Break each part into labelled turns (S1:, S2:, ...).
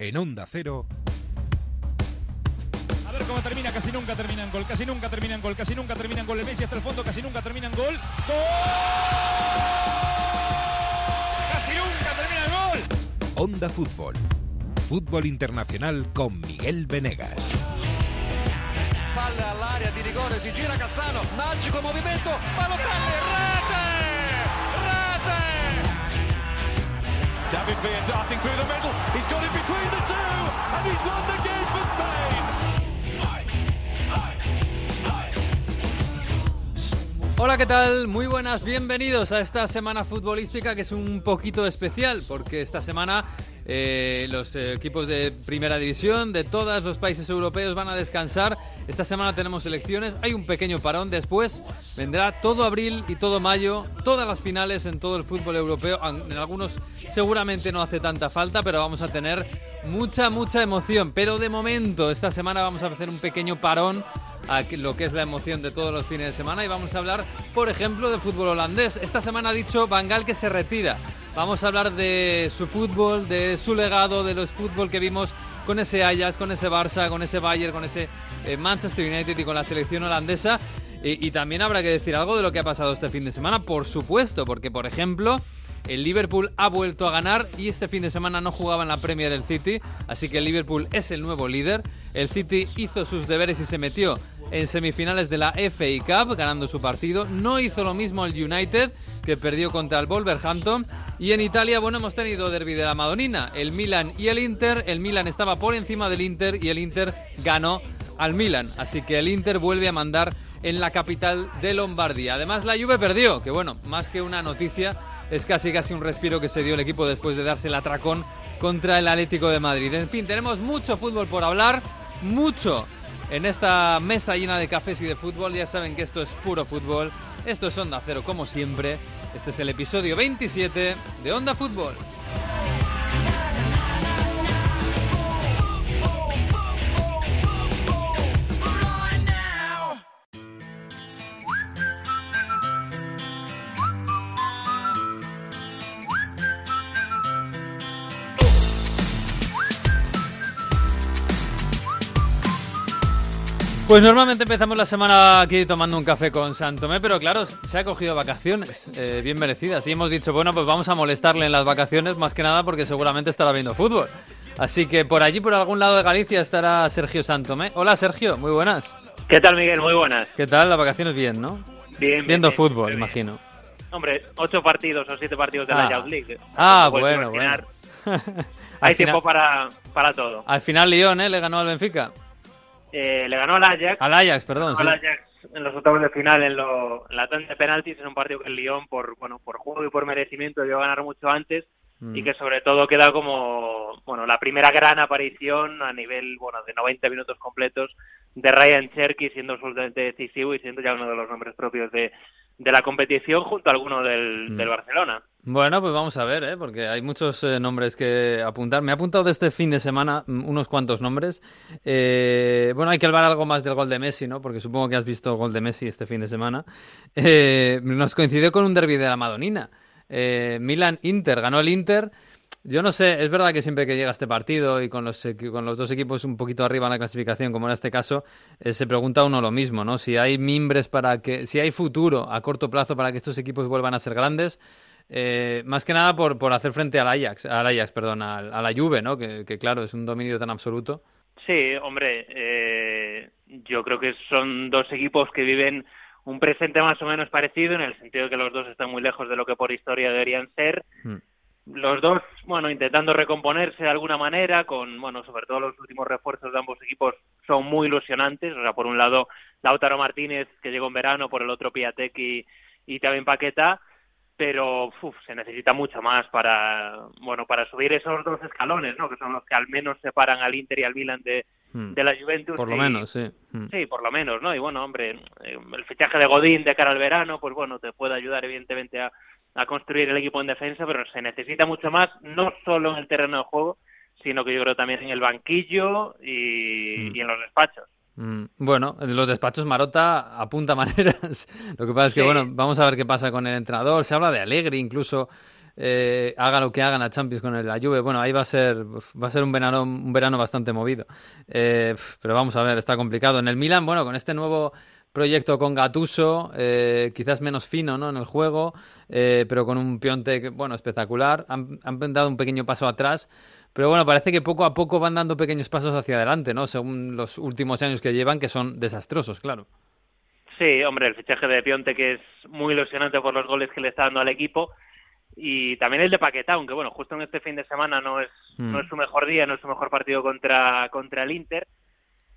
S1: en Onda Cero.
S2: A ver cómo termina, casi nunca termina en gol, casi nunca termina en gol, casi nunca termina en gol. El Messi hasta el fondo, casi nunca termina en gol. ¡Gol! ¡Casi nunca termina en gol!
S1: Onda Fútbol. Fútbol internacional con Miguel Venegas.
S3: Palla all'area di rigore, si gira Cassano, magico movimento, Balotelli, rete!
S4: David Villa darting through the middle. He's got it between the two, and he's won the game for Spain.
S5: Hola, ¿qué tal? Muy buenas, bienvenidos a esta semana futbolística que es un poquito especial porque esta semana eh, los eh, equipos de primera división de todos los países europeos van a descansar. Esta semana tenemos elecciones, hay un pequeño parón después, vendrá todo abril y todo mayo, todas las finales en todo el fútbol europeo. En algunos seguramente no hace tanta falta, pero vamos a tener mucha, mucha emoción. Pero de momento, esta semana vamos a hacer un pequeño parón a lo que es la emoción de todos los fines de semana y vamos a hablar, por ejemplo, de fútbol holandés. Esta semana ha dicho Bangal que se retira. Vamos a hablar de su fútbol, de su legado, de los fútbol que vimos con ese Ajax, con ese Barça, con ese Bayern, con ese eh, Manchester United y con la selección holandesa. Y, y también habrá que decir algo de lo que ha pasado este fin de semana, por supuesto, porque, por ejemplo, el Liverpool ha vuelto a ganar y este fin de semana no jugaba en la Premier del City, así que el Liverpool es el nuevo líder. El City hizo sus deberes y se metió en semifinales de la FA Cup, ganando su partido. No hizo lo mismo el United, que perdió contra el Wolverhampton. Y en Italia, bueno, hemos tenido derby de la Madonina, el Milan y el Inter. El Milan estaba por encima del Inter y el Inter ganó al Milan. Así que el Inter vuelve a mandar en la capital de Lombardía. Además, la Juve perdió, que bueno, más que una noticia, es casi casi un respiro que se dio el equipo después de darse el atracón contra el Atlético de Madrid. En fin, tenemos mucho fútbol por hablar, mucho en esta mesa llena de cafés y de fútbol. Ya saben que esto es puro fútbol. Esto es Onda Cero, como siempre. Este es el episodio 27 de Onda Fútbol. Pues normalmente empezamos la semana aquí tomando un café con Santomé, pero claro, se ha cogido vacaciones, eh, bien merecidas. Y hemos dicho, bueno, pues vamos a molestarle en las vacaciones, más que nada porque seguramente estará viendo fútbol. Así que por allí, por algún lado de Galicia, estará Sergio Santomé. Hola Sergio, muy buenas.
S6: ¿Qué tal, Miguel? Muy buenas.
S5: ¿Qué tal? Las vacaciones bien, ¿no?
S6: Bien.
S5: Viendo
S6: bien,
S5: fútbol,
S6: bien.
S5: imagino.
S6: Hombre, ocho partidos o siete partidos de
S5: Ah.
S6: la Youth League.
S5: Ah, bueno, bueno.
S6: imaginar, Hay
S5: final,
S6: tiempo para, para todo.
S5: al final Lyon, ¿eh? Le ganó al Benfica.
S6: Eh, le ganó al Ajax.
S5: Al Ajax, perdón. sí.
S6: al Ajax en los octavos de final en, lo, en la tanda de penaltis en un partido que el Lyon por bueno por juego y por merecimiento debió ganar mucho antes
S5: Mm.
S6: y que sobre todo queda como bueno la primera gran aparición a nivel bueno de 90 minutos completos de Ryan Cherky siendo absolutamente decisivo y siendo ya uno de los nombres propios de, de la competición junto a alguno del,
S5: Mm.
S6: del Barcelona.
S5: Bueno, pues vamos a ver, ¿eh? porque hay muchos eh, nombres que apuntar. Me he apuntado este fin de semana mm, unos cuantos nombres. Eh, bueno, hay que hablar algo más del gol de Messi, ¿no? Porque supongo que has visto gol de Messi este fin de semana. Eh, nos coincidió con un derby de la Madonina. Eh, Milan-Inter, ganó el Inter. Yo no sé, es verdad que siempre que llega este partido y con los, con los dos equipos un poquito arriba en la clasificación, como en este caso, se pregunta uno lo mismo, ¿no? Si hay mimbres para que, si hay futuro a corto plazo para que estos equipos vuelvan a ser grandes, eh, más que nada por, por hacer frente al Ajax, al Ajax, perdón, al- a, la Juve, ¿no? Que, que, claro, es un dominio tan absoluto.
S6: Sí, hombre, eh, yo creo que son dos equipos que viven un presente más o menos parecido en el sentido de que los dos están muy lejos de lo que por historia deberían ser.
S5: Mm.
S6: Los dos, bueno, intentando recomponerse de alguna manera, con, bueno, sobre todo los últimos refuerzos de ambos equipos son muy ilusionantes. O sea, por un lado, Lautaro Martínez, que llegó en verano, por el otro, Piatek y, y también Paqueta pero uf, se necesita mucho más para bueno para subir esos dos escalones no que son los que al menos separan al Inter y al Milan de,
S5: Mm.
S6: de la Juventus
S5: Por lo
S6: y-
S5: menos, sí. Mm.
S6: sí por lo menos no y bueno hombre eh, el fichaje de Godín de cara al verano pues bueno te puede ayudar evidentemente a, a construir el equipo en defensa pero se necesita mucho más no solo en el terreno de juego sino que yo creo también en el banquillo y,
S5: Mm.
S6: y en los despachos
S5: Bueno, en los despachos Marota apunta maneras. Lo que pasa es que,
S6: Sí.
S5: bueno, vamos a ver qué pasa con el entrenador. Se habla de Alegre incluso eh, haga lo que hagan a Champions con la Juve, bueno, ahí va a ser va a ser un verano un verano bastante movido. Eh, pero vamos a ver, está complicado. En el Milan, bueno, con este nuevo proyecto con Gatuso, eh, quizás menos fino ¿no? en el juego, eh, pero con un Pionte bueno, espectacular. Han, han, dado un pequeño paso atrás, pero bueno, parece que poco a poco van dando pequeños pasos hacia adelante, ¿no? según los últimos años que llevan, que son desastrosos, claro.
S6: Sí, hombre, el fichaje de Pionte que es muy ilusionante por los goles que le está dando al equipo y también el de Paquetá, aunque bueno, justo en este fin de semana no es, no
S5: Mm.
S6: es su mejor día, no es su mejor partido contra, contra el Inter.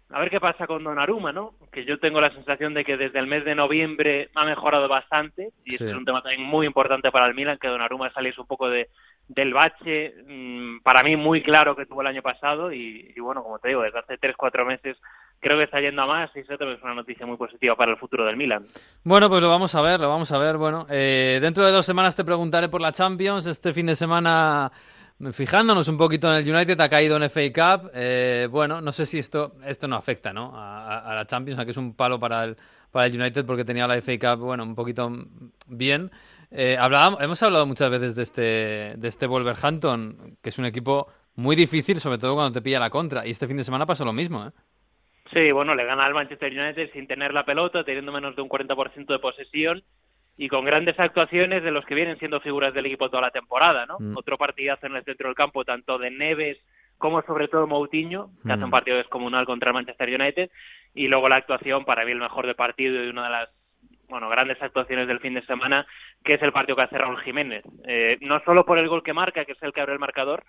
S6: A ver qué pasa con Donnarumma, ¿no? Que yo tengo la sensación de que desde el mes de noviembre ha mejorado bastante y
S5: Sí.
S6: este es un tema también muy importante para el Milan, que Donnarumma saliese un poco de, del bache, mm, para mí muy claro que tuvo el año pasado y, bueno, como te digo, desde hace tres, cuatro meses creo que está yendo a más y eso también es una noticia muy positiva para el futuro del Milan.
S5: Bueno, pues lo vamos a ver, lo vamos a ver. Bueno, eh, dentro de dos semanas te preguntaré por la Champions. Este fin de semana, fijándonos un poquito en el United, ha caído en FA Cup. Eh, bueno, no sé si esto esto no afecta ¿no? A, a- a la Champions, aunque es un palo para el, para el United porque tenía la FA Cup, bueno, un poquito bien. Eh, hablábamos- hemos hablado muchas veces de este, de este Wolverhampton, que es un equipo muy difícil, sobre todo cuando te pilla la contra. Y este fin de semana pasó lo mismo, ¿eh?
S6: Sí, bueno, le gana al Manchester United sin tener la pelota, teniendo menos de un 40% de posesión y con grandes actuaciones de los que vienen siendo figuras del equipo toda la temporada, ¿no?
S5: Mm.
S6: Otro partidazo en el centro del campo, tanto de Neves como sobre todo Moutinho, que hace
S5: Mm.
S6: un partido descomunal contra el Manchester United, y luego la actuación, para mí el mejor de partido y una de las bueno, grandes actuaciones del fin de semana, que es el partido que hace Raúl Jiménez. Eh, no solo por el gol que marca, que es el que abre el marcador,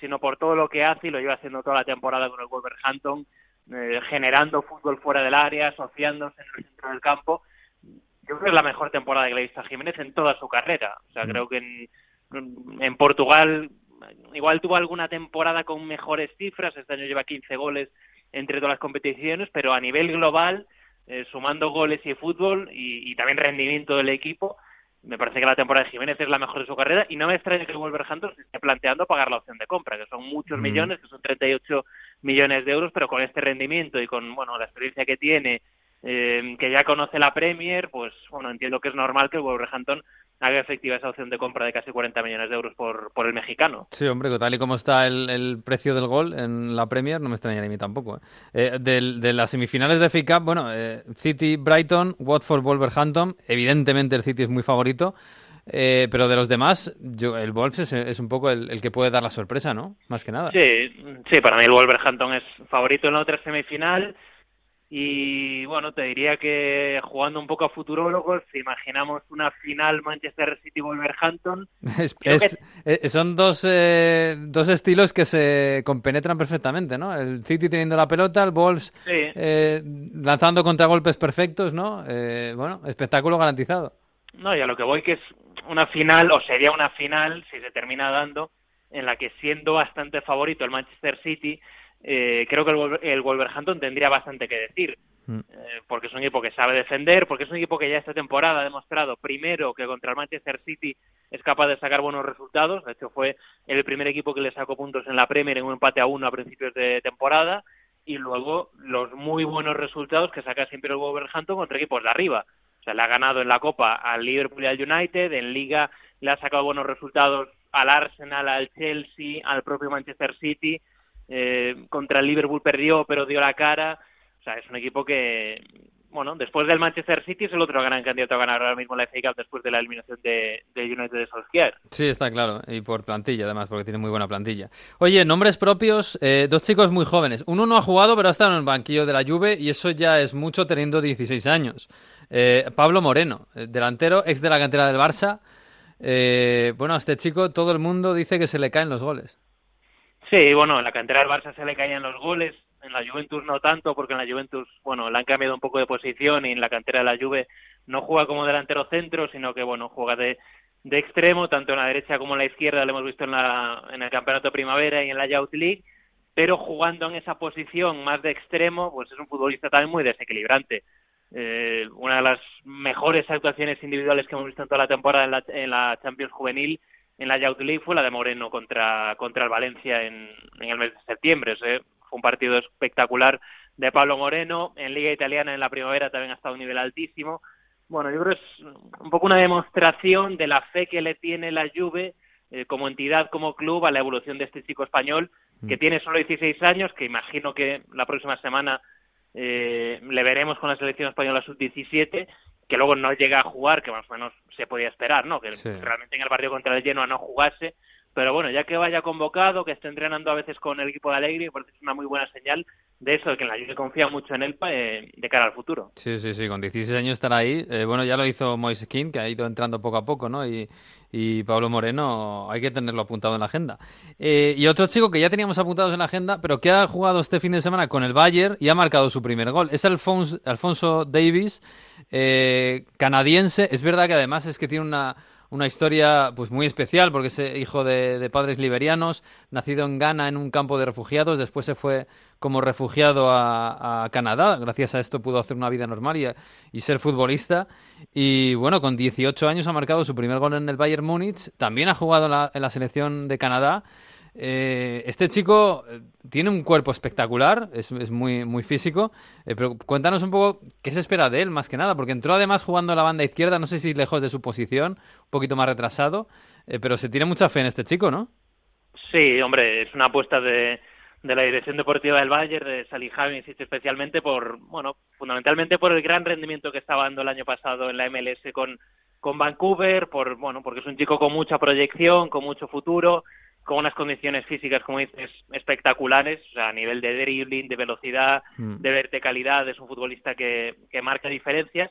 S6: sino por todo lo que hace y lo lleva haciendo toda la temporada con el Wolverhampton, eh, generando fútbol fuera del área, asociándose en el centro del campo. Yo creo que es la mejor temporada que le he visto a Jiménez en toda su carrera. O sea, creo que en, en Portugal igual tuvo alguna temporada con mejores cifras, este año lleva 15 goles entre todas las competiciones, pero a nivel global, eh, sumando goles y fútbol y, y también rendimiento del equipo, me parece que la temporada de Jiménez es la mejor de su carrera y no me extraña que Wolverhampton se esté planteando pagar la opción de compra, que son muchos
S5: Mm.
S6: millones, que son 38 millones de euros, pero con este rendimiento y con bueno la experiencia que tiene, eh, que ya conoce la Premier, pues bueno, entiendo que es normal que Wolverhampton haga efectiva esa opción de compra de casi 40 millones de euros por, por el mexicano.
S5: Sí, hombre, que tal y como está el, el precio del gol en la Premier, no me extrañaría a mí tampoco. ¿eh? Eh, del- de las semifinales de FA Cup, bueno, eh, City, Brighton, Watford, Wolverhampton, evidentemente el City es muy favorito, eh, pero de los demás, yo, el Wolves es, es un poco el, el que puede dar la sorpresa, ¿no? Más que nada.
S6: Sí, sí, para mí el Wolverhampton es favorito en la otra semifinal y bueno, te diría que jugando un poco a futurólogos, si imaginamos una final Manchester
S5: Es-
S6: Creo
S5: es- eh, son dos, eh, dos estilos que se compenetran perfectamente, ¿no? El City teniendo la pelota, el Wolves
S6: sí,
S5: eh, lanzando contragolpes perfectos, ¿no? Eh, bueno, espectáculo garantizado.
S6: No, y a lo que voy que es una final, o sería una final, si se termina dando, en la que siendo bastante favorito el Manchester City, eh, creo que el, el Wolverhampton tendría bastante que decir,
S5: Mm.
S6: eh, porque es un equipo que sabe defender, porque es un equipo que ya esta temporada ha demostrado, primero, que contra el Manchester City es capaz de sacar buenos resultados, de hecho fue el primer equipo que le sacó puntos en la Premier en un empate a uno a principios de temporada, y luego los muy buenos resultados que saca siempre el Wolverhampton contra equipos de arriba. O sea, le ha ganado en la Copa al Liverpool y al United, en Liga le ha sacado buenos resultados al Arsenal, al Chelsea, al propio Manchester City. Eh, contra el Liverpool perdió, pero dio la cara. O sea, es un equipo que, bueno, después del Manchester City es el otro gran candidato a ganar ahora mismo la FA Cup después de la eliminación de, de United de Solskjaer.
S5: Sí, está claro. Y por plantilla, además, porque tiene muy buena plantilla. Oye, nombres propios, eh, dos chicos muy jóvenes. Uno no ha jugado, pero ha estado en el banquillo de la Juve y eso ya es mucho teniendo 16 años. Eh, Pablo Moreno, eh, delantero, ex de la cantera del Barça. Eh, bueno, a este chico todo el mundo dice que se le caen los goles.
S6: Sí, bueno, en la cantera del Barça se le caían los goles, en la Juventus no tanto, porque en la Juventus, bueno, le han cambiado un poco de posición y en la cantera de la Juve no juega como delantero centro, sino que, bueno, juega de, de extremo, tanto en la derecha como en la izquierda, lo hemos visto en, la, en el Campeonato Primavera y en la Youth League, pero jugando en esa posición más de extremo, pues es un futbolista también muy desequilibrante. Eh, una de las mejores actuaciones individuales que hemos visto en toda la temporada en la, en la Champions Juvenil en la Youth League fue la de Moreno contra, contra el Valencia en, en el mes de septiembre. ¿sí? Fue un partido espectacular de Pablo Moreno. En Liga Italiana en la primavera también ha estado a un nivel altísimo. Bueno, yo creo que es un poco una demostración de la fe que le tiene la Juve eh, como entidad, como club, a la evolución de este chico español que
S5: Mm.
S6: tiene solo 16 años, que imagino que la próxima semana eh, le veremos con la selección española sub-17, que luego no llega a jugar, que más o menos se podía esperar, ¿no? Que
S5: Sí.
S6: realmente en el partido contra el Genoa no jugase, pero bueno, ya que vaya convocado, que esté entrenando a veces con el equipo de Alegre, parece que es una muy buena señal de eso, de que la Juve confía mucho en él eh, de cara al futuro.
S5: Sí, sí, sí, con 16 años estar ahí. Eh, bueno, ya lo hizo Moise King, que ha ido entrando poco a poco, ¿no? Y, y Pablo Moreno hay que tenerlo apuntado en la agenda. Eh, y otro chico que ya teníamos apuntados en la agenda, pero que ha jugado este fin de semana con el Bayern y ha marcado su primer gol. Es Alfonso, Alfonso Davis, eh, canadiense. Es verdad que además es que tiene una, una historia pues muy especial porque es hijo de, padres liberianos, nacido en Ghana en un campo de refugiados, después se fue como refugiado a, Canadá, gracias a esto pudo hacer una vida normal y, y ser futbolista. Y bueno, con 18 años ha marcado su primer gol en el Bayern Múnich, también ha jugado en la selección de Canadá. Eh, este chico eh, tiene un cuerpo espectacular, es, muy, muy físico, eh, pero cuéntanos un poco qué se espera de él, más que nada, porque entró además jugando a la banda izquierda, no sé si lejos de su posición, un poquito más retrasado, eh, pero se tiene mucha fe en este chico, ¿no?
S6: Sí, hombre, es una apuesta de, de la dirección deportiva del Bayern, de Salihamidzic especialmente por, bueno, fundamentalmente por el gran rendimiento que estaba dando el año pasado en la MLS con, con Vancouver, por, bueno, porque es un chico con mucha proyección, con mucho futuro, con unas condiciones físicas, como dices, espectaculares, o sea, a nivel de dribbling, de velocidad,
S5: Mm.
S6: de verticalidad, es un futbolista que, que marca diferencias,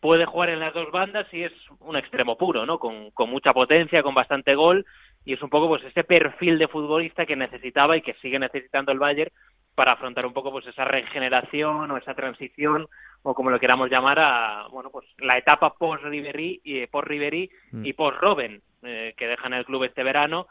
S6: puede jugar en las dos bandas y es un extremo puro, ¿no? Con, con mucha potencia, con bastante gol, y es un poco pues ese perfil de futbolista que necesitaba y que sigue necesitando el Bayern para afrontar un poco pues esa regeneración o esa transición o como lo queramos llamar a bueno pues la etapa post Ribery y post Ribery
S5: Mm.
S6: y post Robben eh, que dejan el club este verano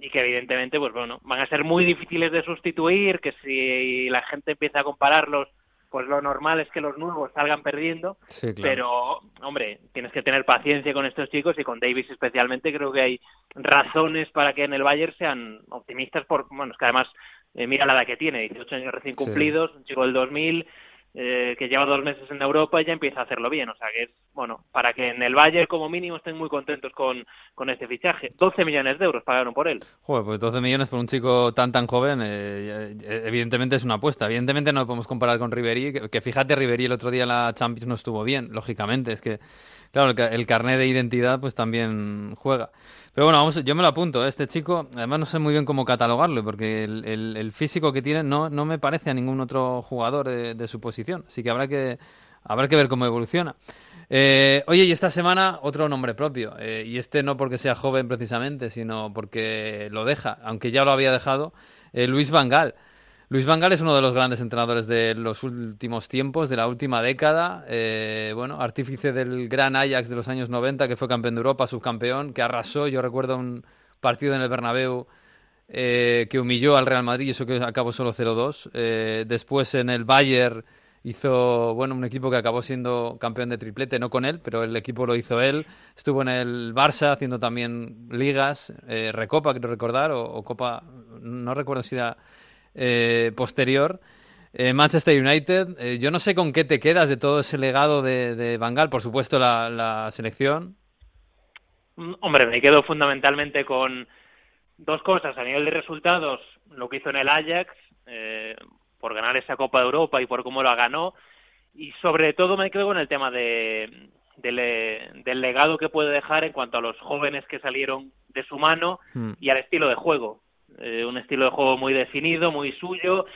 S6: y que evidentemente pues bueno van a ser muy difíciles de sustituir que si la gente empieza a compararlos pues lo normal es que los nuevos salgan perdiendo
S5: Sí, claro.
S6: pero, hombre, tienes que tener paciencia con estos chicos y con Davis especialmente. Creo que hay razones para que en el Bayern sean optimistas. Por, bueno, es que además, eh, mira la edad que tiene, 18 años recién
S5: Sí.
S6: cumplidos, un chico del 2000, eh, que lleva dos meses en Europa y ya empieza a hacerlo bien. O sea que es, bueno, para que en el Bayern como mínimo estén muy contentos con, con este fichaje. 12 millones de euros pagaron por él.
S5: Joder, pues 12 millones por un chico tan tan joven, eh, eh, evidentemente es una apuesta. Evidentemente no lo podemos comparar con Ribery, que, fíjate, Ribery el otro día en la Champions no estuvo bien, lógicamente. Es que, claro, el, ca- el carnet de identidad pues también juega. Pero bueno, vamos, yo me lo apunto. ¿eh? Este chico, además no sé muy bien cómo catalogarlo, porque el, físico que tiene no, no me parece a ningún otro jugador de su posición. Así que habrá que, habrá que ver cómo evoluciona. Eh, oye, y esta semana otro nombre propio. eh, y este no porque sea joven precisamente, sino porque lo deja, aunque ya lo había dejado, eh, Luis Vangal. Luis Vangal es uno de los grandes entrenadores de los últimos tiempos, de la última década. bueno, artífice del gran Ajax de los años 90, que fue campeón de Europa, subcampeón, que arrasó. Yo recuerdo un partido en el Bernabéu que humilló al Real Madrid, eso que acabó solo 0-2. Eh, después en el Bayern hizo, bueno, un equipo que acabó siendo campeón de triplete, no con él, pero el equipo lo hizo él. Estuvo en el Barça haciendo también ligas, eh, Recopa, quiero recordar, o, Copa, no recuerdo si era eh, posterior. Eh, Manchester United, eh, yo no sé con qué te quedas de todo ese legado de, de por supuesto la, la selección.
S6: Hombre, me quedo fundamentalmente con dos cosas. A nivel de resultados, lo que hizo en el Ajax, eh, por ganar esa Copa de Europa y por cómo la ganó. Y sobre todo me quedo con el tema de, del, eh, del legado que puede dejar en cuanto a los jóvenes que salieron de su mano
S5: Hmm.
S6: y al estilo de juego. Eh, un estilo de juego muy definido, muy suyo,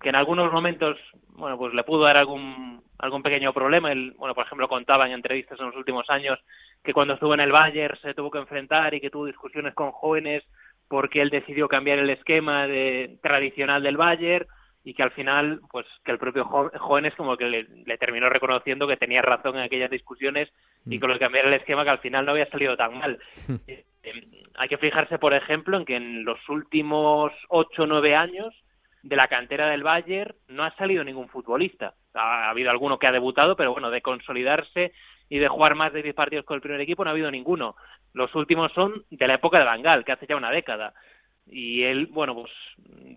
S6: que en algunos momentos, bueno, pues le pudo dar algún algún pequeño problema. Él, bueno, por ejemplo, contaba en entrevistas en los últimos años que cuando estuvo en el Bayern se tuvo que enfrentar y que tuvo discusiones con jóvenes porque él decidió cambiar el esquema de, tradicional del Bayern y que al final, pues que el propio jo- jóvenes como que le, le terminó reconociendo que tenía razón en aquellas discusiones y con lo de cambiar el esquema que al final no había salido tan mal. Eh, eh, hay que fijarse, por ejemplo, en que en los últimos ocho o nueve años de la cantera del Bayern no ha salido ningún futbolista. Ha, ha habido alguno que ha debutado, pero bueno, de consolidarse y de jugar más de 10 partidos con el primer equipo no ha habido ninguno. Los últimos son de la época de Bangal, que hace ya una década. Y él, bueno, pues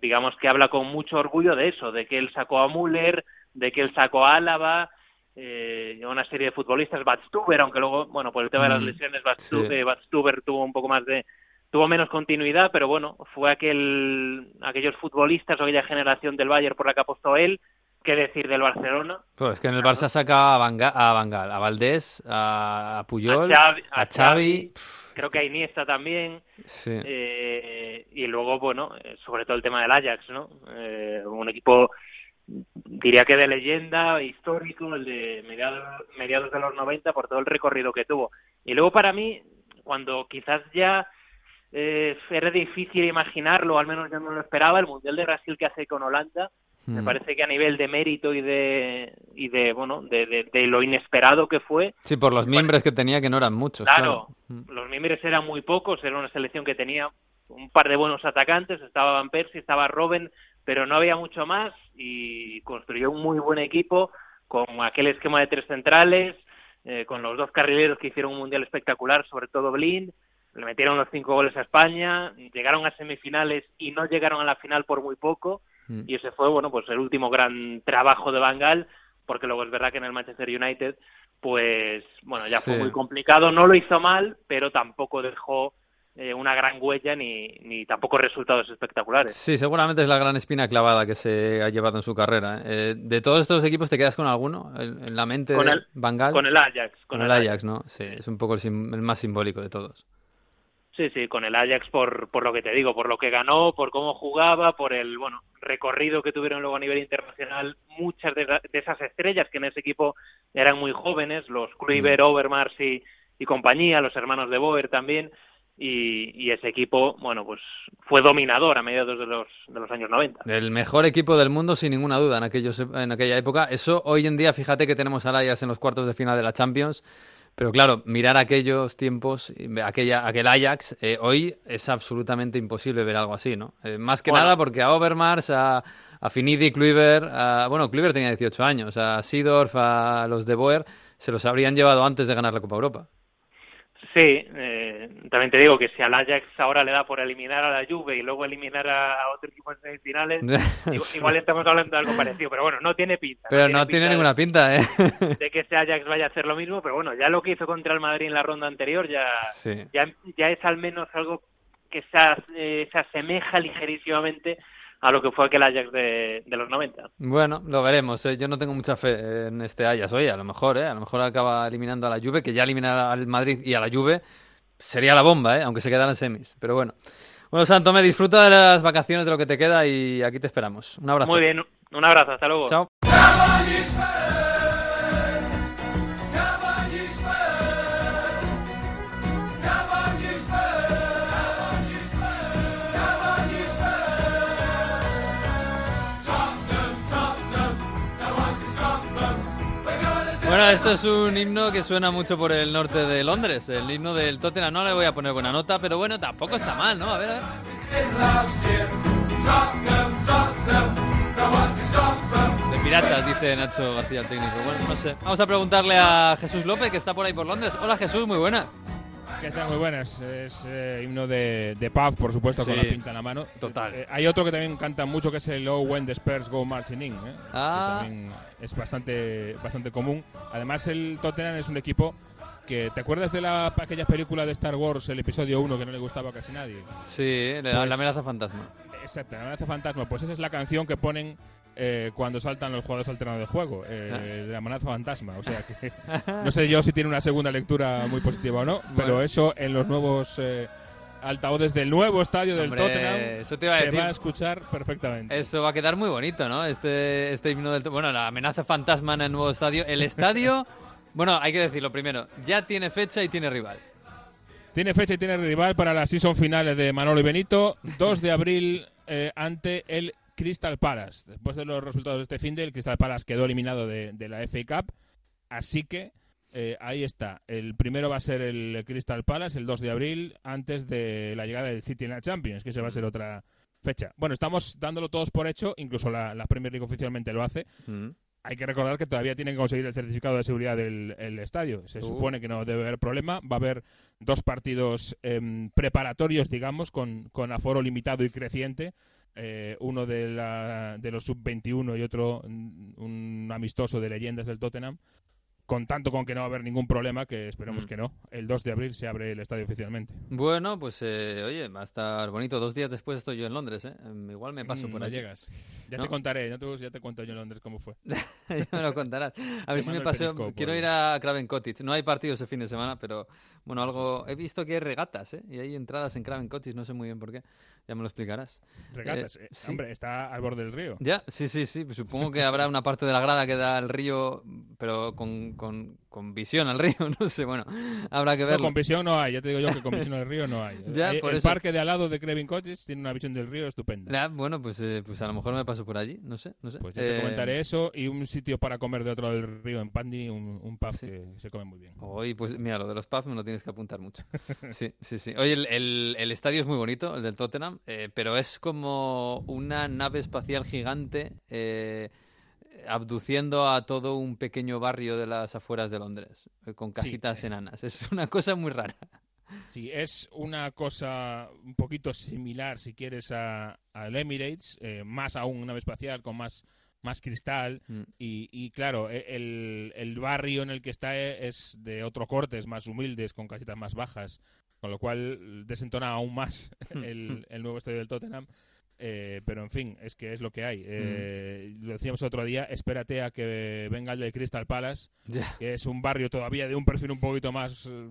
S6: digamos que habla con mucho orgullo de eso, de que él sacó a Müller, de que él sacó a Álava, eh, una serie de futbolistas, Batstuber, aunque luego, bueno, por el tema de las
S5: Mm,
S6: lesiones, Batstu-
S5: sí.
S6: eh, Batstuber tuvo un poco más de tuvo menos continuidad, pero bueno, fue aquel, aquellos futbolistas o aquella generación del Bayern por la que apostó él, qué decir del Barcelona.
S5: Pues que en el Barça saca a, Vanga, a a Valdés, a Puyol,
S6: A Xavi,
S5: a
S6: a
S5: Xavi.
S6: Creo que a Iniesta también,
S5: Sí.
S6: eh, y luego, bueno, eh, sobre todo el tema del Ajax, ¿no? Eh, un equipo, diría que de leyenda, histórico, el de mediados, mediados de los 90, por todo el recorrido que tuvo. Y luego para mí, cuando quizás ya eh, era difícil imaginarlo, al menos yo no lo esperaba, el Mundial de Brasil que hace con Holanda, me
S5: Mm.
S6: parece que a nivel de mérito y de, y de bueno, de, de- de lo inesperado que fue,
S5: Sí, por los miembros que tenía, que no eran muchos.
S6: Claro,
S5: Claro. Mm.
S6: los miembros eran muy pocos, era una selección que tenía un par de buenos atacantes, estaba Van Persie, estaba Robben, pero no había mucho más y construyó un muy buen equipo con aquel esquema de tres centrales, eh, con los dos carrileros que hicieron un mundial espectacular, sobre todo Blind, le metieron los cinco goles a España, llegaron a semifinales y no llegaron a la final por muy poco
S5: Mm.
S6: y ese fue bueno pues el último gran trabajo de Van Gaal porque luego es verdad que en el Manchester United pues bueno ya fue muy complicado no lo hizo mal pero tampoco dejó eh, una gran huella ni, ni tampoco resultados espectaculares
S5: Sí, seguramente es la gran espina clavada que se ha llevado en su carrera. ¿eh? de todos estos equipos, ¿te quedas con alguno en, en la mente
S6: Con
S5: de
S6: el-
S5: Van Gaal?
S6: con el Ajax
S5: Con el Ajax, ¿no? Sí, es un poco el, sim- el más simbólico de todos.
S6: Sí, sí, con el Ajax por, por lo que te digo, por lo que ganó, por cómo jugaba, por el bueno recorrido que tuvieron luego a nivel internacional. Muchas de, la- de esas estrellas que en ese equipo eran muy jóvenes, los Kluivert, Overmars y, y compañía, los hermanos de Boer también. Y, y ese equipo, bueno, pues fue dominador a mediados de los, de los años 90.
S5: El mejor equipo del mundo, sin ninguna duda, en, aquellos, en aquella época. Eso, hoy en día, fíjate que tenemos al Ajax en los cuartos de final de la Champions. Pero claro, mirar aquellos tiempos, aquella, aquel Ajax, eh, hoy es absolutamente imposible ver algo así, ¿no? Eh, más que
S6: Bueno.
S5: nada porque a Overmars, a, a Finidi, Kluivert, a- bueno, Kluivert tenía 18 años, a Seedorf, a los de Boer, se los habrían llevado antes de ganar la Copa Europa.
S6: Sí, eh, también te digo que si al Ajax ahora le da por eliminar a la Juve y luego eliminar a, otro equipo en semifinales, igual, estamos hablando de algo parecido. Pero bueno, no tiene pinta.
S5: Pero no tiene
S6: pinta
S5: ninguna pinta, ¿eh?
S6: de que ese Ajax vaya a hacer lo mismo, pero bueno, ya lo que hizo contra el Madrid en la ronda anterior ya,
S5: Sí.
S6: ya, ya es al menos algo que se, eh, se asemeja ligerísimamente a lo que fue aquel Ajax de, de los 90.
S5: Bueno, lo veremos. ¿eh? Yo no tengo mucha fe en este Ajax. Oye, a lo mejor, ¿eh? A lo mejor acaba eliminando a la Juve, que ya eliminar al Madrid y a la Juve sería la bomba, ¿eh? Aunque se quedaran semis. Pero bueno. Bueno, Santo, me disfruta de las vacaciones de lo que te queda y aquí te esperamos. Un abrazo.
S6: Muy bien, un abrazo, hasta luego.
S5: Chao. Bueno, esto es un himno que suena mucho por el norte de Londres, el himno del Tottenham. No le voy a poner buena nota, pero bueno, tampoco está mal, ¿no? A ver, a ver. De piratas, dice Nacho García, el técnico. Bueno, no sé. Vamos a preguntarle a Jesús López, que está por ahí por Londres. Hola Jesús, muy buena.
S7: ¿Qué tal? Muy buenas. Es eh, himno de, de pub, por supuesto, con
S5: Sí.
S7: la pinta en la mano.
S5: Total.
S7: Eh, hay otro que también canta mucho que es el Oh When the Spurs Go Marching In. ¿eh?
S5: Ah.
S7: Que también es bastante, bastante común. Además, el Tottenham es un equipo que. ¿Te acuerdas de la, aquella película de Star Wars, el episodio 1, que no le gustaba a casi nadie?
S5: Sí, la,
S7: Pues-
S5: la amenaza fantasma.
S7: Exacto, la amenaza fantasma. Pues esa es la canción que ponen eh, cuando saltan los jugadores alternados de juego. eh,
S5: Ah.
S7: de la amenaza fantasma. O sea que. no sé yo si tiene una segunda lectura muy positiva o no, pero eso en los nuevos. eh, altavoces del nuevo estadio del
S5: Hombre,
S7: Tottenham
S5: eso te iba a
S7: se
S5: decir.
S7: va a escuchar perfectamente.
S5: Eso va a quedar muy bonito, ¿no? Este, este himno del... Bueno, la amenaza fantasma en el nuevo estadio. El estadio, bueno, hay que decirlo primero, ya tiene fecha y tiene rival.
S7: Tiene fecha y tiene rival para la season final de Manolo y Benito, 2 de abril eh, ante el Crystal Palace. Después de los resultados de este fin de, el Crystal Palace quedó eliminado de, de la FA Cup, así que eh, ahí está. El primero va a ser el Crystal Palace, el 2 de abril, antes de la llegada del City en la Champions, que esa va a ser otra fecha. Bueno, estamos dándolo todos por hecho, incluso la, la Premier League oficialmente lo hace.
S5: Mm.
S7: Hay que recordar que todavía tienen que conseguir el certificado de seguridad del el estadio. Se
S5: Uh.
S7: supone que no debe haber problema. Va a haber dos partidos em, preparatorios, digamos, con, con aforo limitado y creciente. Eh, uno de, la, de los sub-21 y otro mm, un amistoso de leyendas del Tottenham. Con tanto con que no va a haber ningún problema, que esperemos
S5: Mm.
S7: que no. El 2 de abril se abre el estadio oficialmente.
S5: Bueno, pues eh, oye, va a estar bonito. Dos días después estoy yo en Londres, ¿eh? Em, Igual me paso
S7: Mm,
S5: por
S7: no
S5: allí.
S7: llegas. Ya
S5: ¿No?
S7: te contaré, ya te, ya te cuento yo en Londres cómo fue.
S5: ya me lo contarás. A ver si me paso. Quiero ir a Craven Cottage. No hay partidos el fin de semana, pero bueno, algo. He visto que hay regatas, ¿eh? Y hay entradas en Craven Cottage, no sé muy bien por qué. Ya me lo explicarás.
S7: Regatas,
S5: Eh,
S7: eh,
S5: sí.
S7: hombre, está al borde del río.
S5: Ya, sí, sí, sí. Supongo que habrá una parte de la grada que da al río, pero con, con, con visión al río, no sé. Bueno, habrá que
S7: No,
S5: verlo.
S7: con visión no hay, ya te digo yo que con visión del río no hay.
S5: Ya,
S7: Hay-
S5: por
S7: el
S5: eso.
S7: parque de al lado de Crevin Cottage tiene una visión del río estupenda.
S5: Ya, bueno, pues, eh, pues a lo mejor me paso por allí, no sé, no sé.
S7: Pues ya te
S5: Eh,
S7: comentaré eso y un sitio para comer de otro lado del río en Pandi, un, un pub
S5: Sí.
S7: que se come muy bien.
S5: Hoy, pues mira, lo de los pubs me lo tienes que apuntar mucho. Sí, sí, sí. Oye, el, el- el estadio es muy bonito, el del Tottenham, eh, pero es como una nave espacial gigante eh, abduciendo a todo un pequeño barrio de las afueras de Londres, eh, con casitas enanas. Es una cosa muy rara.
S7: Sí, es una cosa un poquito similar, si quieres, a- al Emirates, eh, más aún una nave espacial con más, más cristal.
S5: Mm.
S7: Y, y claro, e- el, el barrio en el que está e- es de otro corte, es más humildes, con casitas más bajas, con lo cual desentona aún más el, el nuevo estadio del Tottenham. Eh, pero en fin, es que es lo que hay. Eh, Lo decíamos otro día, espérate a que venga el de Crystal Palace, que es un barrio todavía de un perfil un poquito más eh,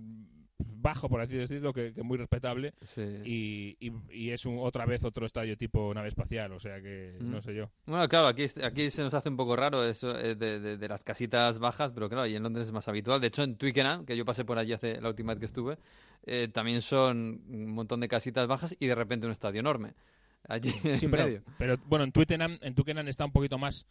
S7: bajo, por así decirlo, que, que muy respetable.
S5: Sí.
S7: Y, y- y es un, otra vez otro estadio tipo nave espacial, o sea que
S5: Mm.
S7: no sé yo.
S5: Bueno, claro, aquí, aquí se nos hace un poco raro eso eh, de, de- de las casitas bajas, pero claro, y en Londres es más habitual. De hecho, en Twickenham, que yo pasé por allí hace la última vez que estuve, eh, también son un montón de casitas bajas y de repente un estadio enorme. Allí
S7: Sí,
S5: en
S7: pero,
S5: medio.
S7: pero, bueno, en Twickenham, en Twickenham está un poquito más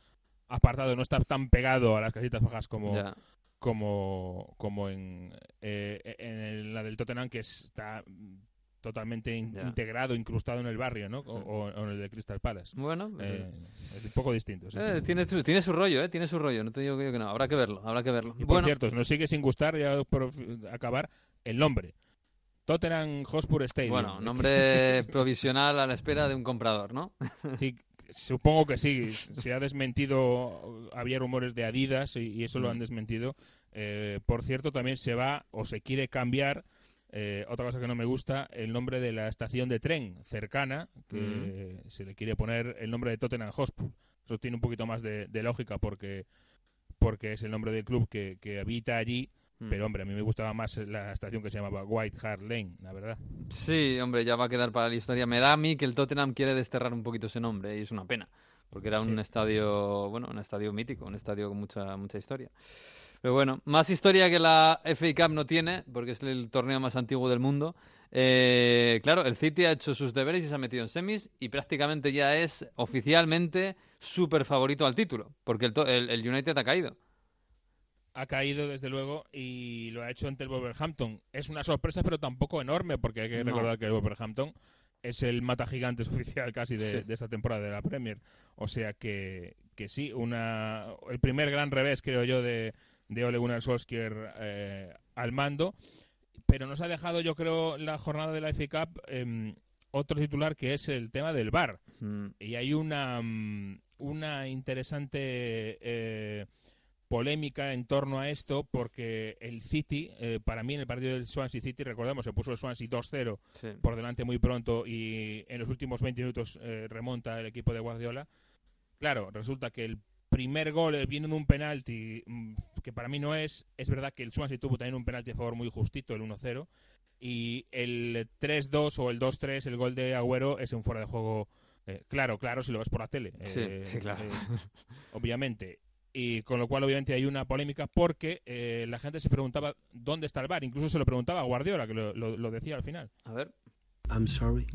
S7: apartado, no está tan pegado a las casitas bajas como,
S5: Ya.
S7: como, como en, eh, en la del Tottenham, que está totalmente in- integrado, incrustado en el barrio, ¿no? O, o- o en el de Crystal Palace.
S5: Bueno,
S7: Eh, es un poco distinto. sí.
S5: eh, tiene, su, tiene su rollo, ¿eh? Tiene su rollo, no te digo que no. Habrá que verlo, habrá que verlo.
S7: Y por
S5: bueno,
S7: cierto, nos sigue sin gustar, ya por acabar, el nombre. Tottenham Hotspur Stadium.
S5: bueno, nombre provisional a la espera de un comprador, ¿no?
S7: Sí, supongo que sí. Se ha desmentido, había rumores de Adidas y, y eso lo
S5: Mm.
S7: han desmentido. Eh, por cierto, también se va o se quiere cambiar, eh, otra cosa que no me gusta, el nombre de la estación de tren cercana, que
S5: Mm.
S7: se le quiere poner el nombre de Tottenham Hotspur. Eso tiene un poquito más de, de lógica porque, porque es el nombre del club que, que habita allí.
S5: Mm.
S7: Pero hombre, a mí me gustaba más la estación que se llamaba White Hart Lane, la verdad.
S5: Sí, hombre, ya va a quedar para la historia. Me da a mí que el Tottenham quiere desterrar un poquito ese nombre y es una pena, porque era un estadio, bueno, un estadio mítico, un estadio con mucha mucha historia. Pero bueno, más historia que la FA Cup no tiene, porque es el torneo más antiguo del mundo. Eh, claro, el City ha hecho sus deberes y se ha metido en semis y prácticamente ya es oficialmente súper favorito al título, porque el- el United ha caído.
S7: Ha caído desde luego y lo ha hecho ante el Wolverhampton. Es una sorpresa, pero tampoco enorme, porque hay que
S5: No.
S7: recordar que el Wolverhampton es el mata gigantes oficial casi de,
S5: Sí.
S7: de esta temporada de la Premier. O sea que, que sí, una, el primer gran revés, creo yo, de, de Ole Gunnar Solskjaer eh, al mando. Pero nos ha dejado, yo creo, la jornada de la FA Cup em, otro titular que es el tema del VAR.
S5: Mm,
S7: Y hay una, mm, una interesante eh, polémica en torno a esto porque el City, eh, para mí en el partido del Swansea City, recordemos, se puso el Swansea 2-0
S5: sí.
S7: por delante muy pronto y en los últimos 20 minutos eh, remonta el equipo de Guardiola. Claro, resulta que el primer gol eh, viene de un penalti mm, que para mí no es, es verdad que el Swansea tuvo también un penalti a favor muy justito, el 1-0, y el 3-2 o el 2-3, el gol de Agüero es un fuera de juego, eh, claro, claro, si lo ves por la tele.
S5: Sí,
S7: eh,
S5: sí, claro.
S7: obviamente. Y con lo cual, obviamente, hay una polémica porque eh, la gente se preguntaba dónde está el bar. Incluso se lo preguntaba a Guardiola, que lo- lo- lo decía al final.
S5: A ver.
S8: I'm sorry,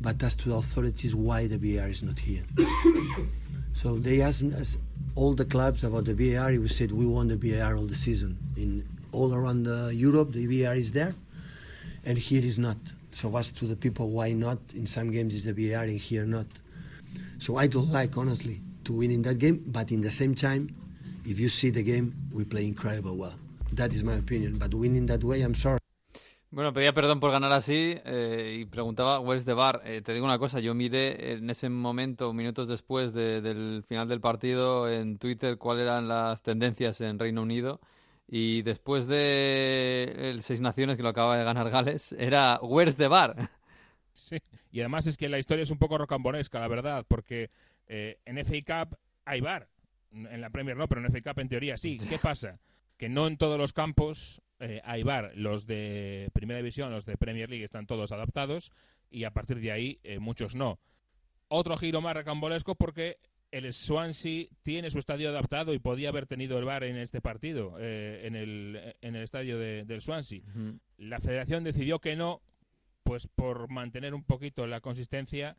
S8: but as to the authorities, why the VAR is not here. so they asked us, all the clubs about the VAR. We said we want the VAR all the season. In all around uh, Europe, the VAR is there, and here is not. So as to the people, why not? In some games is the VAR, and here not. So I don't like honestly to win in that game, but in the same time, if you see the game, we play incredible well. That is my opinion. But winning that way, I'm sorry.
S5: Bueno, pedía perdón por ganar así eh, y preguntaba, ¿where's the bar? Eh, te digo una cosa, yo miré en ese momento, minutos después de- del final del partido, en Twitter cuáles eran las tendencias en Reino Unido y después de el Seis Naciones, que lo acaba de ganar Gales, era ¿where's the bar?
S7: Sí. Y además es que la historia es un poco rocambonesca, la verdad, porque eh, en FA Cup hay bar. En la Premier no, pero en FA Cup en teoría sí. ¿Qué pasa? Que no en todos los campos eh, hay bar. Los de Primera División, los de Premier League están todos adaptados y a partir de ahí eh, muchos no. Otro giro más rocambolesco porque el Swansea tiene su estadio adaptado y podía haber tenido el bar en este partido, eh, en, el, en el estadio de- del Swansea. La federación decidió que no, pues por mantener un poquito la consistencia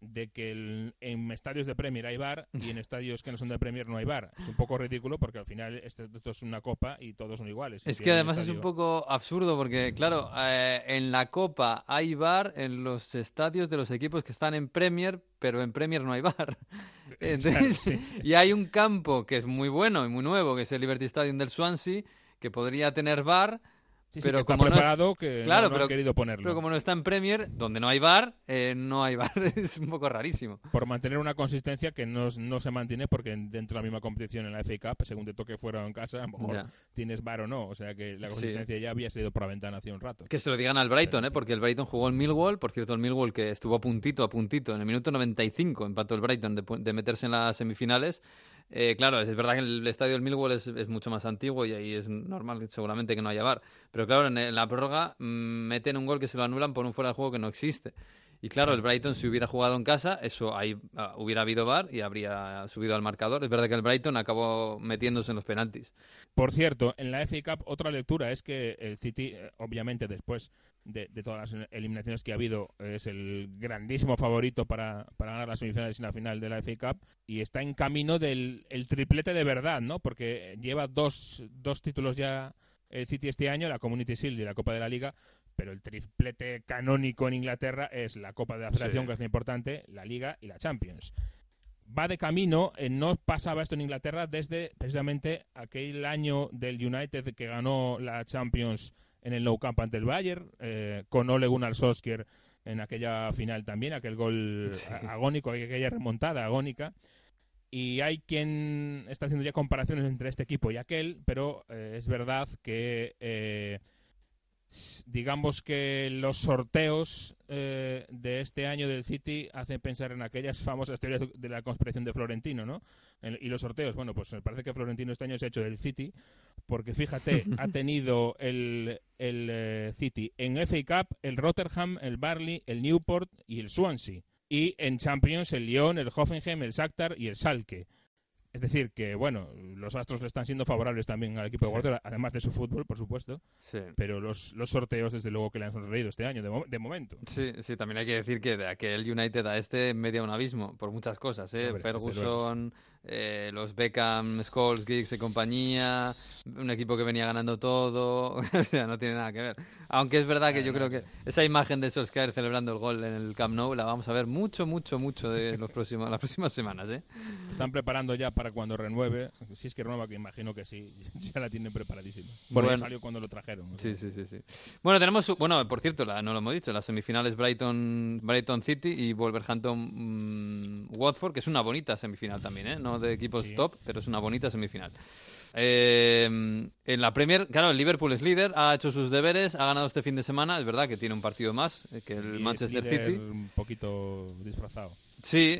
S7: de que el- en estadios de Premier hay bar y en estadios que no son de Premier no hay bar. Es un poco ridículo porque al final este- esto es una copa y todos son iguales.
S5: Es
S7: Si
S5: que además es un poco absurdo porque, claro, eh, en la Copa hay bar en los estadios de los equipos que están en Premier, pero en Premier no hay bar. Entonces,
S7: sí.
S5: Y hay un campo que es muy bueno y muy nuevo, que es el Liberty Stadium del Swansea, que podría tener bar,
S7: Sí, sí,
S5: pero
S7: que está
S5: como no es-
S7: preparado que
S5: Claro,
S7: no,
S5: pero-
S7: querido ponerlo.
S5: pero como no está en Premier, donde no hay bar, eh, no hay bar. es un poco rarísimo.
S7: Por mantener una consistencia que no, no se mantiene porque dentro de la misma competición en la FA Cup, según te toque fuera o en casa, a lo mejor
S5: Ya.
S7: tienes bar o no. O sea que la
S5: Sí.
S7: consistencia ya había salido por la ventana hace un rato.
S5: Que se lo digan al Brighton, ¿eh? porque el Brighton jugó en Millwall, por cierto, el Millwall que estuvo a puntito, a puntito, en el minuto 95 empató el Brighton de meterse en las semifinales. Eh, claro, es verdad que el estadio del Millwall es, es mucho más antiguo y ahí es normal seguramente que no haya VAR. Pero claro, en, en la prórroga mm, meten un gol que se lo anulan por un fuera de juego que no existe. Y claro, el Brighton si hubiera jugado en casa, eso ahí ah, hubiera habido VAR y habría subido al marcador. Es verdad que el Brighton acabó metiéndose en los penaltis.
S7: Por cierto, en la FA Cup otra lectura es que el City, eh, obviamente después de, de todas las eliminaciones que ha habido, es el grandísimo favorito para, para ganar las semifinales y la final de la FA Cup y está en camino del el triplete de verdad, ¿no? Porque lleva dos, dos títulos ya el City este año, la Community Shield y la Copa de la Liga, pero el triplete canónico en Inglaterra es la Copa de la Federación,
S5: Sí.
S7: que es muy importante, la Liga y la Champions va de camino, eh, no pasaba esto en Inglaterra desde precisamente aquel año del United que ganó la Champions en el Nou Camp ante el Bayern, eh, con Ole Gunnar Solskjaer en aquella final también, aquel gol
S5: Sí.
S7: agónico, aquella remontada agónica. Y hay quien está haciendo ya comparaciones entre este equipo y aquel, pero eh, es verdad que eh, digamos que los sorteos eh, de este año del City hacen pensar en aquellas famosas teorías de la conspiración de Florentino, ¿no? En- y los sorteos, bueno, pues me parece que Florentino este año se ha hecho del City, porque fíjate, ha tenido el, el eh, City en FA Cup, el Rotterdam, el Barley, el Newport y el Swansea. Y en Champions el Lyon, el Hoffenheim, el Shakhtar y el Schalke. Es decir, que bueno, los astros le están siendo favorables también al equipo de Guardiola, además de su fútbol, por supuesto,
S5: Sí.
S7: pero los, los sorteos desde luego que le han sonreído este año, de, mo- de momento.
S5: Sí, sí, también hay que decir que de aquel United a este media un abismo, por muchas cosas, ¿eh?
S7: Hombre,
S5: Ferguson, eh, los Beckham, Scholes, Giggs y compañía, un equipo que venía ganando todo, o sea, no tiene nada que ver. Aunque es verdad que yo creo que esa imagen de Solskjaer celebrando el gol en el Camp Nou la vamos a ver mucho, mucho, mucho de los próximos, las próximas semanas, ¿eh?
S7: Están preparando ya para cuando renueve, si es que renueva, que imagino que sí, ya la tienen preparadísima. Bueno, salió cuando lo trajeron. o
S5: Sí, sí, sí, sí. Bueno, tenemos, bueno, por cierto, la- no lo hemos dicho, las semifinales Brighton, Brighton City y Wolverhampton mm, Watford, que es una bonita semifinal también, ¿eh? No de equipos
S7: Sí.
S5: top, pero es una bonita semifinal. Eh, en la Premier, claro, el Liverpool es líder, ha hecho sus deberes, ha ganado este fin de semana, es verdad que tiene un partido más eh, que
S7: Y
S5: el
S7: es
S5: Manchester
S7: líder
S5: City.
S7: Un poquito disfrazado.
S5: Sí,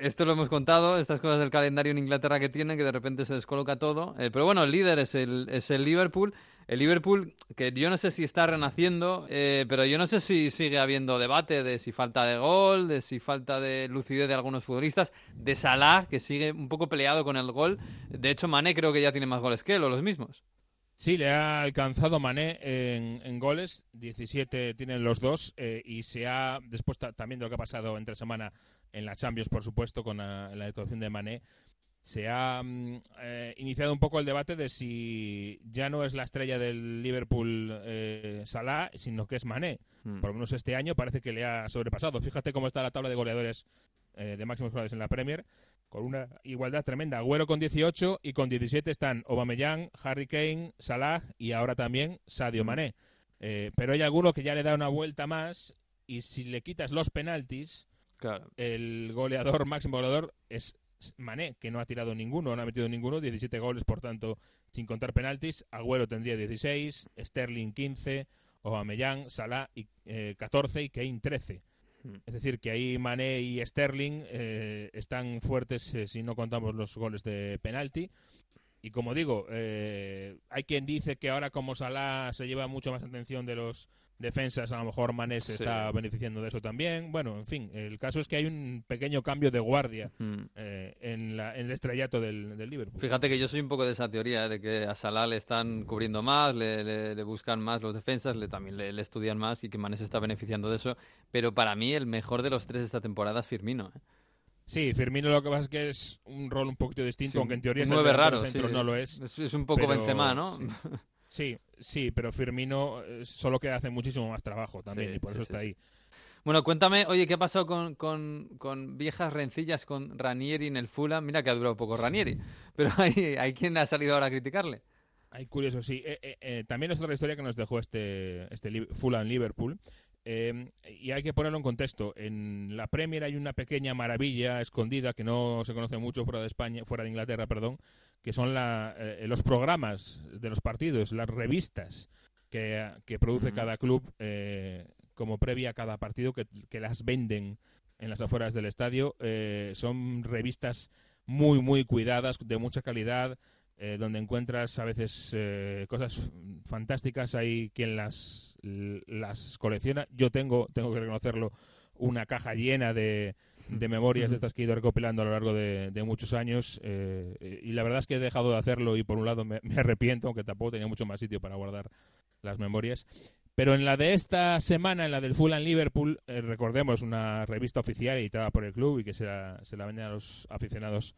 S5: esto lo hemos contado, estas cosas del calendario en Inglaterra que tienen, que de repente se descoloca todo. Eh, pero bueno, el líder es el, es el Liverpool. El Liverpool, que yo no sé si está renaciendo, eh, pero yo no sé si sigue habiendo debate de si falta de gol, de si falta de lucidez de algunos futbolistas, de Salah, que sigue un poco peleado con el gol. De hecho, Mané creo que ya tiene más goles que él, o los mismos.
S7: Sí, le ha alcanzado Mané en, goles, 17 tienen los dos, eh, y se ha, después ta- también de lo que ha pasado entre semana en la Champions, por supuesto, con la, la actuación de Mané, se ha mm, eh, iniciado un poco el debate de si ya no es la estrella del Liverpool eh, Salah, sino que es Mané.
S5: Mm.
S7: Por lo menos este año parece que le ha sobrepasado. Fíjate cómo está la tabla de goleadores eh, de máximos goleadores en la Premier, con una igualdad tremenda. Agüero con 18 y con 17 están Aubameyang, Harry Kane, Salah y ahora también Sadio Mané. Eh, pero hay alguno que ya le da una vuelta más y si le quitas los penaltis,
S5: Claro.
S7: el goleador, máximo goleador, es Mané, que no ha tirado ninguno, no ha metido ninguno, 17 goles, por tanto, sin contar penaltis. Agüero tendría 16, Sterling 15, Aubameyang, Salah y, eh, 14 y Kane 13.
S5: Hmm.
S7: Es decir, que ahí Mané y Sterling eh, están fuertes eh, si no contamos los goles de penalti. Y como digo, eh, hay quien dice que ahora como Salah se lleva mucho más atención de los defensas, a lo mejor Mané se
S5: Sí.
S7: está beneficiando de eso también. Bueno, en fin, el caso es que hay un pequeño cambio de guardia
S5: Mm.
S7: eh, en, la- en el estrellato del, del Liverpool.
S5: Fíjate que yo soy un poco de esa teoría, ¿eh? de que a Salah le están cubriendo más, le, le- le buscan más los defensas, le, también le, le estudian más y que Mané se está beneficiando de eso. Pero para mí el mejor de los tres esta temporada es Firmino. ¿eh?
S7: Sí, Firmino lo que pasa es que es un rol un poquito distinto,
S5: Sí,
S7: aunque en teoría es el
S5: raro,
S7: centro,
S5: sí.
S7: no lo es.
S5: Es, es un poco
S7: pero-
S5: Benzema, ¿no?
S7: Sí, sí, pero Firmino eh, solo que hace muchísimo más trabajo también
S5: Sí,
S7: y por
S5: sí,
S7: eso
S5: sí,
S7: está ahí.
S5: Bueno, cuéntame, oye, ¿qué ha pasado con, con, con viejas rencillas con Ranieri en el Fulham? Mira que ha durado poco Ranieri, pero hay, hay quien ha salido ahora a criticarle.
S7: Hay curioso, sí. Eh, eh, eh, también es otra historia que nos dejó este, este Fulham Liverpool. Eh, y hay que ponerlo en contexto. En la Premier hay una pequeña maravilla escondida que no se conoce mucho fuera de España, fuera de Inglaterra, perdón, que son la, eh, los programas de los partidos, las revistas que, que produce cada club eh, como previa a cada partido que, que las venden en las afueras del estadio. Eh, son revistas muy, muy cuidadas, de mucha calidad, eh, donde encuentras a veces eh, cosas fantásticas. Hay quien las, las colecciona. Yo tengo, tengo que reconocerlo, una caja llena de, de memorias de estas que he ido recopilando a lo largo de, de muchos años. eh, y la verdad es que he dejado de hacerlo y por un lado me, me arrepiento, aunque tampoco tenía mucho más sitio para guardar las memorias. Pero en la de esta semana, en la del Fulham Liverpool, eh, recordemos una revista oficial editada por el club y que se la, se la venden a los aficionados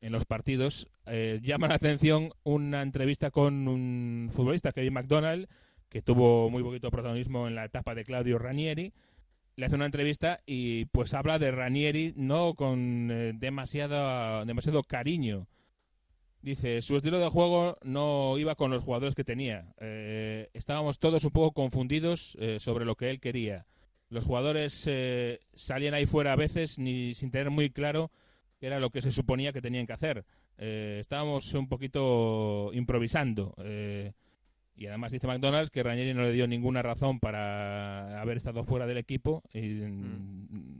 S7: en los partidos, eh, llama la atención una entrevista con un futbolista, Kevin McDonald, que tuvo muy poquito protagonismo en la etapa de Claudio Ranieri. Le hace una entrevista y pues habla de Ranieri no con eh, demasiado, demasiado cariño. Dice, su estilo de juego no iba con los jugadores que tenía. Eh, estábamos todos un poco confundidos eh, sobre lo que él quería. Los jugadores salían ahí fuera a veces ni sin tener muy claro qué era lo que se suponía que tenían que hacer. Eh, estábamos un poquito improvisando. eh, y además dice McDonald's que Ranieri no le dio ninguna razón para haber estado fuera del equipo y,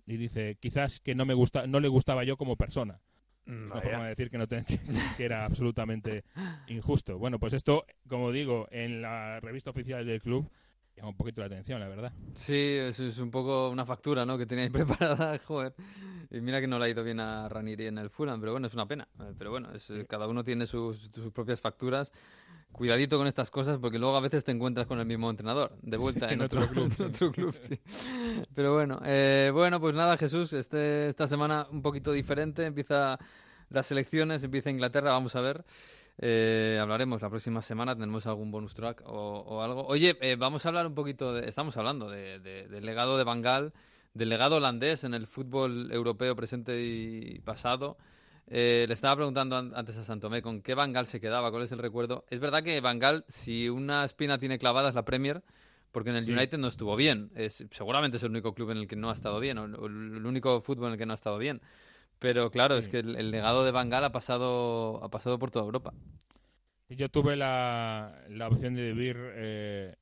S7: y dice quizás que no me gusta no le gustaba yo como persona. Es una forma de decir que, no te- que era absolutamente injusto. Bueno, pues esto, como digo, en la revista oficial del club llama un poquito la atención, la verdad.
S5: Sí, eso es un poco una factura, ¿no? Que tenía ahí preparada, joder. Y mira que no le ha ido bien a Ranieri en el Fulham, pero bueno, es una pena. Eh, Pero bueno, es, eh, cada uno tiene sus, sus propias facturas. Cuidadito con estas cosas porque luego a veces te encuentras con el mismo entrenador, de vuelta
S7: Sí,
S5: en,
S7: en
S5: otro,
S7: otro club,
S5: en otro club, sí. Pero bueno, eh, bueno, pues nada, Jesús, este, esta semana un poquito diferente. Empieza las elecciones, empieza Inglaterra, vamos a ver. Eh, hablaremos la próxima semana, tenemos algún bonus track o, o algo. Oye, eh, vamos a hablar un poquito, de, estamos hablando de- de- del legado de Bangal, del legado holandés en el fútbol europeo presente y pasado. Eh, le estaba preguntando an- antes a Santomé con qué Bangal se quedaba, cuál es el recuerdo. Es verdad que Bangal, si una espina tiene clavada es la Premier, porque en el
S7: Sí.
S5: United no estuvo bien. Es, seguramente es el único club en el que no ha estado bien, o el único fútbol en el que no ha estado bien. Pero claro, es que el, el legado de Bangal ha pasado, ha pasado por toda Europa.
S7: Yo tuve la, la opción de vivir eh,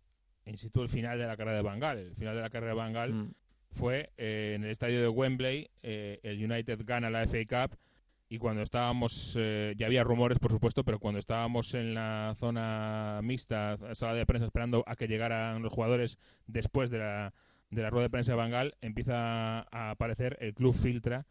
S7: in situ el final de la carrera de Bangal. El final de la carrera de Bangal
S5: Mm.
S7: fue eh, en el estadio de Wembley. eh, el United gana la FA Cup y cuando estábamos, eh, ya había rumores por supuesto, pero cuando estábamos en la zona mixta, sala de prensa esperando a que llegaran los jugadores después de la, de la rueda de prensa de Bangal, empieza a aparecer el club Filtra.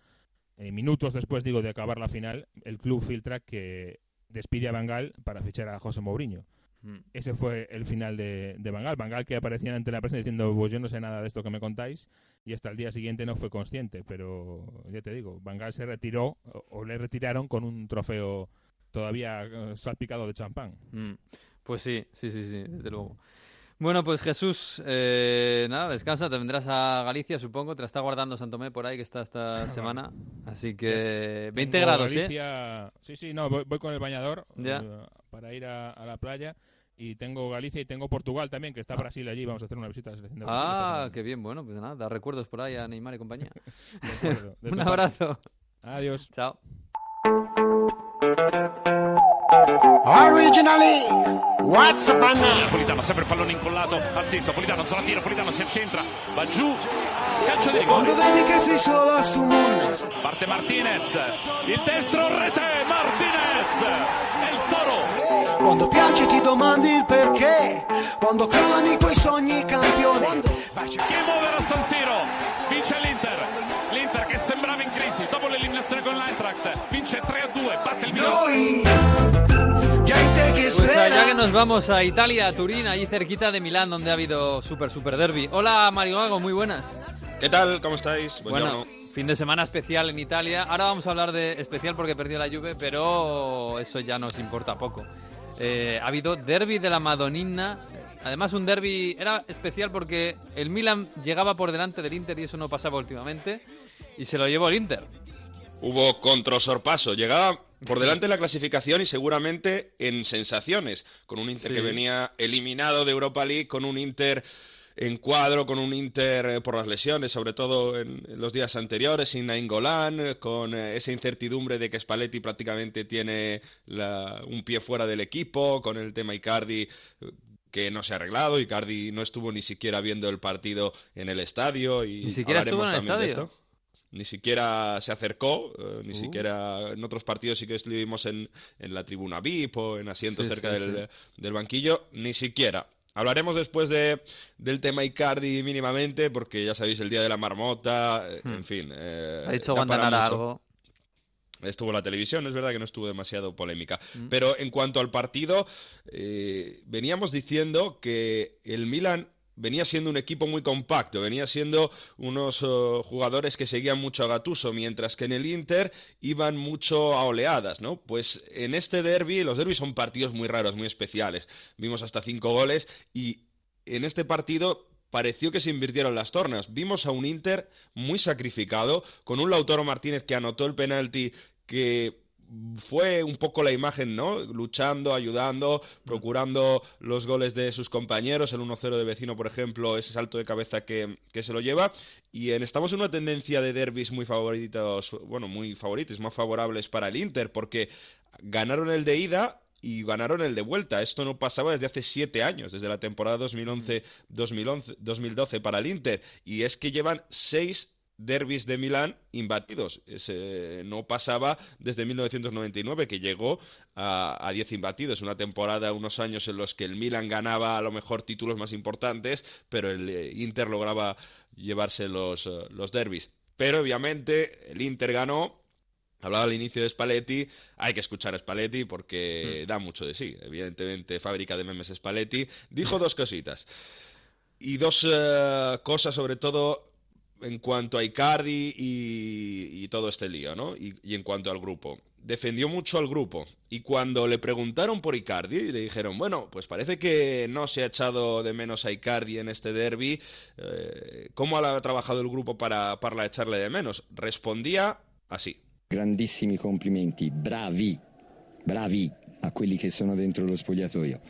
S7: Eh, minutos después, digo, de acabar la final, el club Filtra que despide a Bangal para fichar a José Mourinho.
S5: Mm.
S7: Ese fue el final de, de Bangal. Bangal que aparecía ante la prensa diciendo, pues yo no sé nada de esto que me contáis, y hasta el día siguiente no fue consciente. Pero ya te digo, Bangal se retiró, o, o le retiraron con un trofeo todavía eh, salpicado de champán.
S5: Mm. Pues sí, sí, sí, sí, desde luego. Bueno, pues Jesús, eh, nada, descansa, te vendrás a Galicia, supongo, te la está guardando Santomé por ahí, que está esta semana. Así que 20
S7: Tengo
S5: grados, ¿eh?
S7: Galicia- Sí, sí, no, voy, voy con el bañador
S5: Ya.
S7: eh, para ir a, a la playa. y tengo Galicia y tengo Portugal también, que está Brasil allí. Vamos a hacer una visita a la selección de Brasil.
S5: Ah, qué bien, bueno, pues nada, da recuerdos por ahí a Neymar y compañía.
S7: De acuerdo, de
S5: Un abrazo.
S7: Adiós.
S5: Chao.
S9: Originally, what's up now?
S4: Politano sempre il pallone incollato al sinistro, Politano sulla tira, Politano si accentra, va giù, calcio di rigore.
S9: Quando vedi che sei solo a sto mondo,
S4: Parte Martinez, il destro rete, Martinez, è il toro.
S9: quando piangi ti domandi il perché, quando crollano i tuoi sogni campione, cercare
S4: Game over a San Siro, vince l'Inter, l'Inter che sembrava in crisi dopo l'eliminazione con l'Eintracht, vince 3-2, batte il Milan.
S5: Pues allá que nos vamos a Italia, a Turín, allí cerquita de Milán, donde ha habido super, super derby. Hola, Mario Gago, muy buenas.
S10: ¿Qué tal? ¿Cómo estáis?
S5: Bueno, fin de semana especial en Italia. Ahora vamos a hablar de especial porque perdió la Juve, pero eso ya nos importa poco. Eh, ha habido derby de la Madonina. Además, un derby era especial porque el Milan llegaba por delante del Inter y eso no pasaba últimamente. Y se lo llevó el Inter.
S10: Hubo controsorpaso. Llegaba por delante de la clasificación y seguramente en sensaciones. Con un Inter
S5: Sí.
S10: que venía eliminado de Europa League, con un Inter en cuadro, con un Inter eh, por las lesiones, sobre todo en, en los días anteriores, sin Nainggolan, con eh, esa incertidumbre de que Spalletti prácticamente tiene la- un pie fuera del equipo, con el tema Icardi eh, que no se ha arreglado, Icardi no estuvo ni siquiera viendo el partido en el estadio y
S5: Ni siquiera estuvo en el
S10: también de
S5: estadio.
S10: esto. Ni siquiera se acercó, eh, ni
S5: Uh.
S10: siquiera en otros partidos sí que estuvimos en, en la tribuna VIP o en asientos
S5: Sí,
S10: cerca
S5: sí,
S10: del, del banquillo, ni siquiera. Hablaremos después de, del tema Icardi mínimamente, porque ya sabéis, el día de la marmota, eh,
S5: Hmm.
S10: en fin. eh,
S5: Ha dicho Guantanara algo.
S10: Estuvo en la televisión, es verdad que no estuvo demasiado polémica.
S5: Mm.
S10: Pero en cuanto al partido, eh, veníamos diciendo que el Milan venía siendo un equipo muy compacto, venía siendo unos eh, jugadores que seguían mucho a Gatuso, mientras que en el Inter iban mucho a oleadas, ¿no? Pues en este derby, los derbis son partidos muy raros, muy especiales. Vimos hasta cinco goles y en este partido pareció que se invirtieron las tornas. Vimos a un Inter muy sacrificado, con un Lautaro Martínez que anotó el penalti que fue un poco la imagen, ¿no? Luchando, ayudando, procurando los goles de sus compañeros, el 1-0 de vecino, por ejemplo, ese salto de cabeza que, que se lo lleva. Y en, estamos en una tendencia de derbis muy favoritos, bueno, muy favoritos, más favorables para el Inter, porque ganaron el de ida y ganaron el de vuelta. Esto no pasaba desde hace siete años, desde la temporada 2011-2012 para el Inter. Y es que llevan seis derbis de Milán imbatidos. Ese no pasaba desde 1999, que llegó a, a 10 imbatidos. Una temporada, unos años en los que el Milan ganaba a lo mejor títulos más importantes, pero el eh, Inter lograba llevarse los, eh, los derbis. Pero obviamente el Inter ganó. Hablaba al inicio de Spalletti, hay que escuchar a Spalletti porque da mucho de sí. Evidentemente, fábrica de memes Spalletti. Dijo dos cositas. Y dos eh, cosas, sobre todo, en cuanto a Icardi y, y todo este lío, ¿no? Y, y en cuanto al grupo. Defendió mucho al grupo. Y cuando le preguntaron por Icardi, le dijeron, bueno, pues parece que no se ha echado de menos a Icardi en este derby. Eh, ¿Cómo ha trabajado el grupo para, para echarle de menos? Respondía así.
S11: Grandissimi complimenti, bravi, bravi a quelli che sono dentro lo spogliatoio.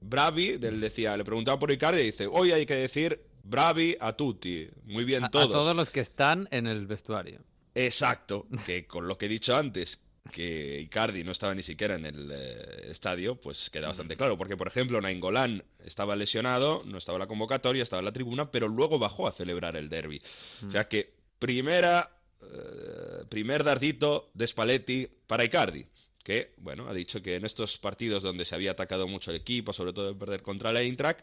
S10: Bravi, él decía, le preguntaba por Icardi y dice, hoy hay que decir bravi a tutti. Muy bien
S5: A, a
S10: todos.
S5: todos los que están en el vestuario.
S10: Exacto, que con lo que he dicho antes, que Icardi no estaba ni siquiera en el eh, estadio, pues queda bastante claro. Porque, por ejemplo, Nainggolan estaba lesionado, no estaba en la convocatoria, estaba en la tribuna, pero luego bajó a celebrar el derby. O sea que, primera, eh, primer dardito de Spalletti para Icardi. Que, bueno, ha dicho que en estos partidos donde se había atacado mucho el equipo, sobre todo de perder contra la Eintracht,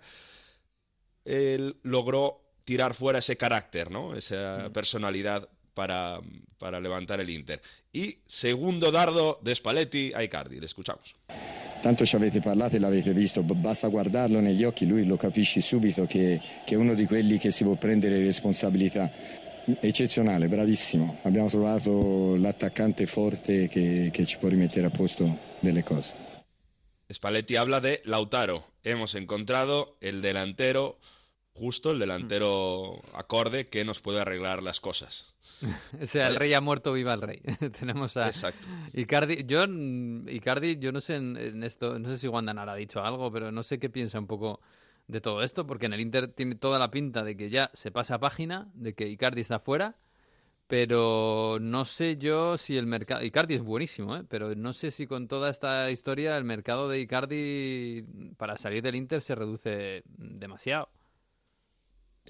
S10: él logró tirar fuera ese carácter, ¿no? Esa personalidad para, para levantar el Inter. Y segundo dardo de Spalletti a Icardi, le escuchamos.
S11: Tanto ci avete parlato e l'avete visto, basta guardarlo negli occhi, lui lo capisci subito che, che è uno di quelli che si può prendere responsabilità. Eccezionale, bravissimo. Abbiamo trovato l'attaccante forte che, che ci può rimettere a posto delle cose.
S10: Spalletti habla de Lautaro. Hemos encontrado el delantero justo, el delantero acorde que nos puede arreglar las cosas.
S5: o sea, el rey ha muerto, viva el rey. Tenemos a
S10: Exacto.
S5: Icardi. Yo, Icardi, yo no sé en, en esto, no sé si Wanda Nara ha dicho algo, pero no sé qué piensa un poco de todo esto, porque en el Inter tiene toda la pinta de que ya se pasa página, de que Icardi está fuera, pero no sé yo si el mercado... Icardi es buenísimo, ¿eh? pero no sé si con toda esta historia el mercado de Icardi para salir del Inter se reduce demasiado.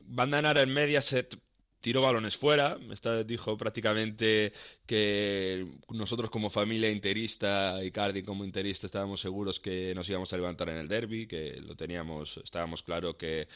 S10: Banda Nara en Mediaset tiró balones fuera. Esta dijo prácticamente que nosotros como familia interista, Icardi como interista, estábamos seguros que nos íbamos a levantar en el derby, que lo teníamos, estábamos claro que,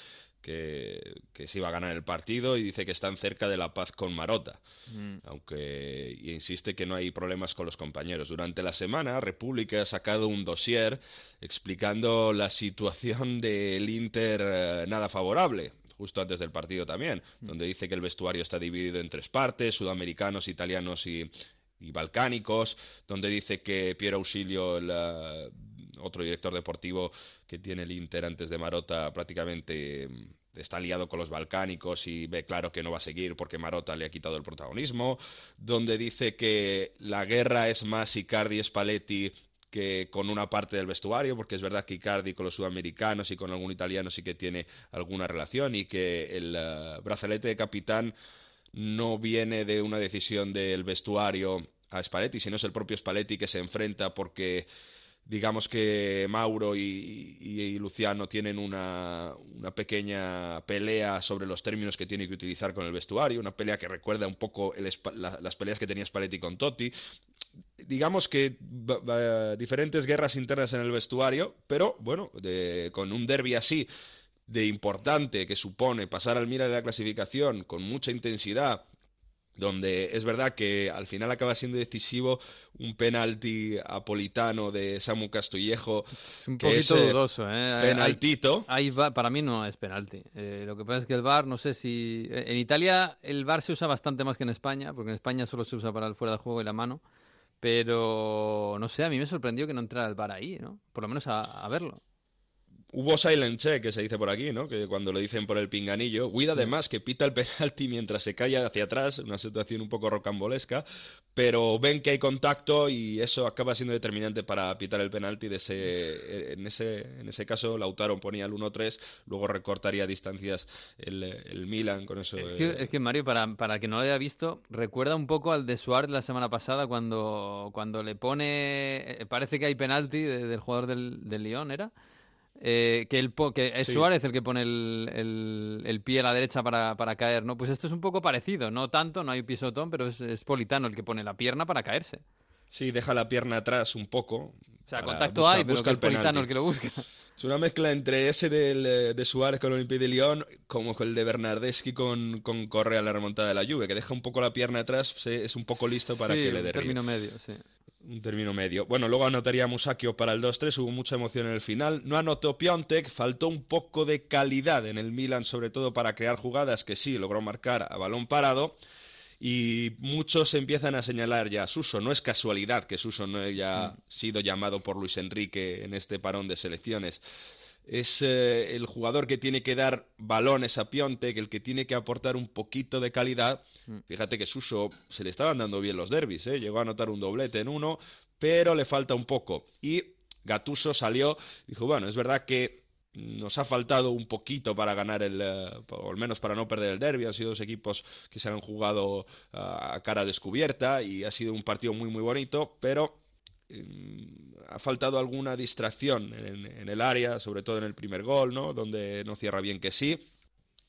S10: que, que se iba a ganar el partido y dice que están cerca de la paz con Marota.
S5: Mm.
S10: Aunque y insiste que no hay problemas con los compañeros. Durante la semana, República ha sacado un dossier explicando la situación del Inter eh, nada favorable justo antes del partido también, donde dice que el vestuario está dividido en tres partes, sudamericanos, italianos y, y balcánicos, donde dice que Piero Ausilio, el otro director deportivo que tiene el Inter antes de Marota, prácticamente mm, está liado con los balcánicos y ve claro que no va a seguir porque Marota le ha quitado el protagonismo, donde dice que la guerra es más Icardi Spalletti que con una parte del vestuario, porque es verdad que Icardi con los sudamericanos y con algún italiano sí que tiene alguna relación y que el eh, brazalete de capitán no viene de una decisión del vestuario a Spalletti, sino es el propio Spalletti que se enfrenta porque digamos que Mauro y, y- Luciano tienen una, una pequeña pelea sobre los términos que tiene que utilizar con el vestuario, una pelea que recuerda un poco el la- las peleas que tenía Spalletti con Totti. Digamos que diferentes guerras internas en el vestuario, pero bueno, de- con un derby así de importante que supone pasar al Milan en la clasificación con mucha intensidad, donde es verdad que al final acaba siendo decisivo un penalti apolitano de Samu Castillejo.
S5: Es un
S10: que
S5: poquito
S10: es,
S5: dudoso, ¿eh?
S10: Penaltito.
S5: Ahí va- para mí no es penalti. Eh, lo que pasa es que el VAR, no sé si... eh, En Italia el VAR se usa bastante más que en España, porque en España solo se usa para el fuera de juego y la mano. Pero, no sé, a mí me sorprendió que no entrara el VAR ahí, ¿no? Por lo menos a, a verlo.
S10: Hubo silent check, que se dice por aquí, ¿no? Que cuando lo dicen por el pinganillo. Guida además que pita el penalti mientras se calla hacia atrás, una situación un poco rocambolesca, pero ven que hay contacto y eso acaba siendo determinante para pitar el penalti. De ese, en, ese, en ese caso, Lautaro ponía el 1-3, luego recortaría distancias el, el Milan con eso.
S5: Es
S10: eh,
S5: que, es que, Mario, para, para el que no lo haya visto, recuerda un poco al de Suárez la semana pasada cuando, cuando le pone... eh, Parece que hay penalti de- del jugador del, del Lyon, ¿era? Eh, que, el, que es
S10: Sí.
S5: Suárez el que pone el, el- el pie a la derecha para, para caer, ¿no? Pues esto es un poco parecido, no tanto, no hay pisotón, pero es, es Politano el que pone la pierna para caerse.
S10: Sí, deja la pierna atrás un poco.
S5: O sea, contacto
S10: busca-
S5: hay, pero
S10: busca
S5: que es
S10: el penalti.
S5: Politano el que lo busca.
S10: Es una mezcla entre ese del, eh, de Suárez con el Olympique de Lyon como con el de Bernardeschi con, con Correa en la remontada de la Juve, que deja un poco la pierna atrás, es un poco listo para
S5: Sí,
S10: que le derribe.
S5: término medio, sí.
S10: Un término medio. Bueno, luego anotaría Musacchio para el 2-3, hubo mucha emoción en el final. No anotó Piontek, faltó un poco de calidad en el Milan, sobre todo para crear jugadas que sí logró marcar a balón parado. Y muchos empiezan a señalar ya a Suso. No es casualidad que Suso no haya sido llamado por Luis Enrique en este parón de selecciones. Es eh, el jugador que tiene que dar balones a Piontek, el que tiene que aportar un poquito de calidad. Fíjate que Suso se le estaban dando bien los derbis, ¿eh? llegó a anotar un doblete en uno, pero le falta un poco. Y Gatuso salió, dijo, bueno, es verdad que nos ha faltado un poquito para ganar el, eh, o al menos para no perder el derby. Han sido dos equipos que se han jugado ah, a cara descubierta y ha sido un partido muy muy bonito, pero mm, ha faltado alguna distracción en, en el área, sobre todo en el primer gol, ¿no? Donde no cierra bien que sí.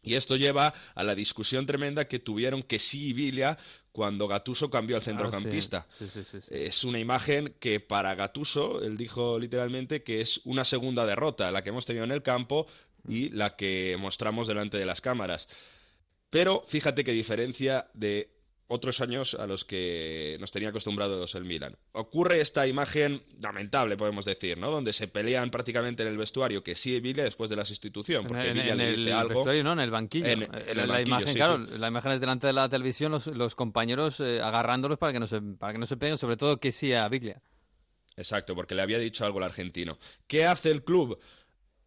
S10: Y esto lleva a la discusión tremenda que tuvieron que sí y Villa cuando Gatuso cambió al centrocampista.
S5: Ah, sí, sí, sí.
S10: Es una imagen que para Gatuso, él dijo literalmente que es una segunda derrota, la que hemos tenido en el campo y la que mostramos delante de las cámaras. Pero fíjate qué diferencia de otros años a los que nos tenía acostumbrados el Milan. Ocurre esta imagen lamentable, podemos decir, ¿no? Donde se pelean prácticamente en el vestuario que sí Villa después de la sustitución, porque
S5: en-
S10: Villa
S5: en
S10: le
S5: el
S10: algo.
S5: vestuario, no, en el banquillo.
S10: En- en
S5: la,
S10: el
S5: la
S10: banquillo,
S5: imagen,
S10: sí,
S5: claro,
S10: sí.
S5: la imagen es delante de la televisión, los, los compañeros eh, agarrándolos para que no se para que no se peguen, sobre todo que sí a Biglia.
S10: Exacto, porque le había dicho algo el argentino. ¿Qué hace el club?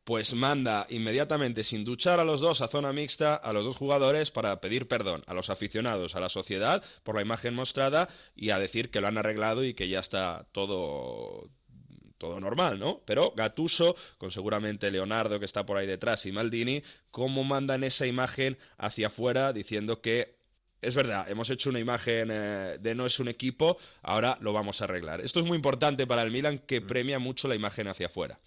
S10: Pues manda inmediatamente sin duchar a los dos a zona mixta a los dos jugadores para pedir perdón a los aficionados, a la sociedad por la imagen mostrada y a decir que lo han arreglado y que ya está todo todo normal, ¿no? Pero Gatuso, con seguramente Leonardo que está por ahí detrás y Maldini, cómo mandan esa imagen hacia afuera diciendo que es verdad, hemos hecho una imagen eh, de no es un equipo, ahora lo vamos a arreglar. Esto es muy importante para el Milan que premia mucho la imagen hacia afuera.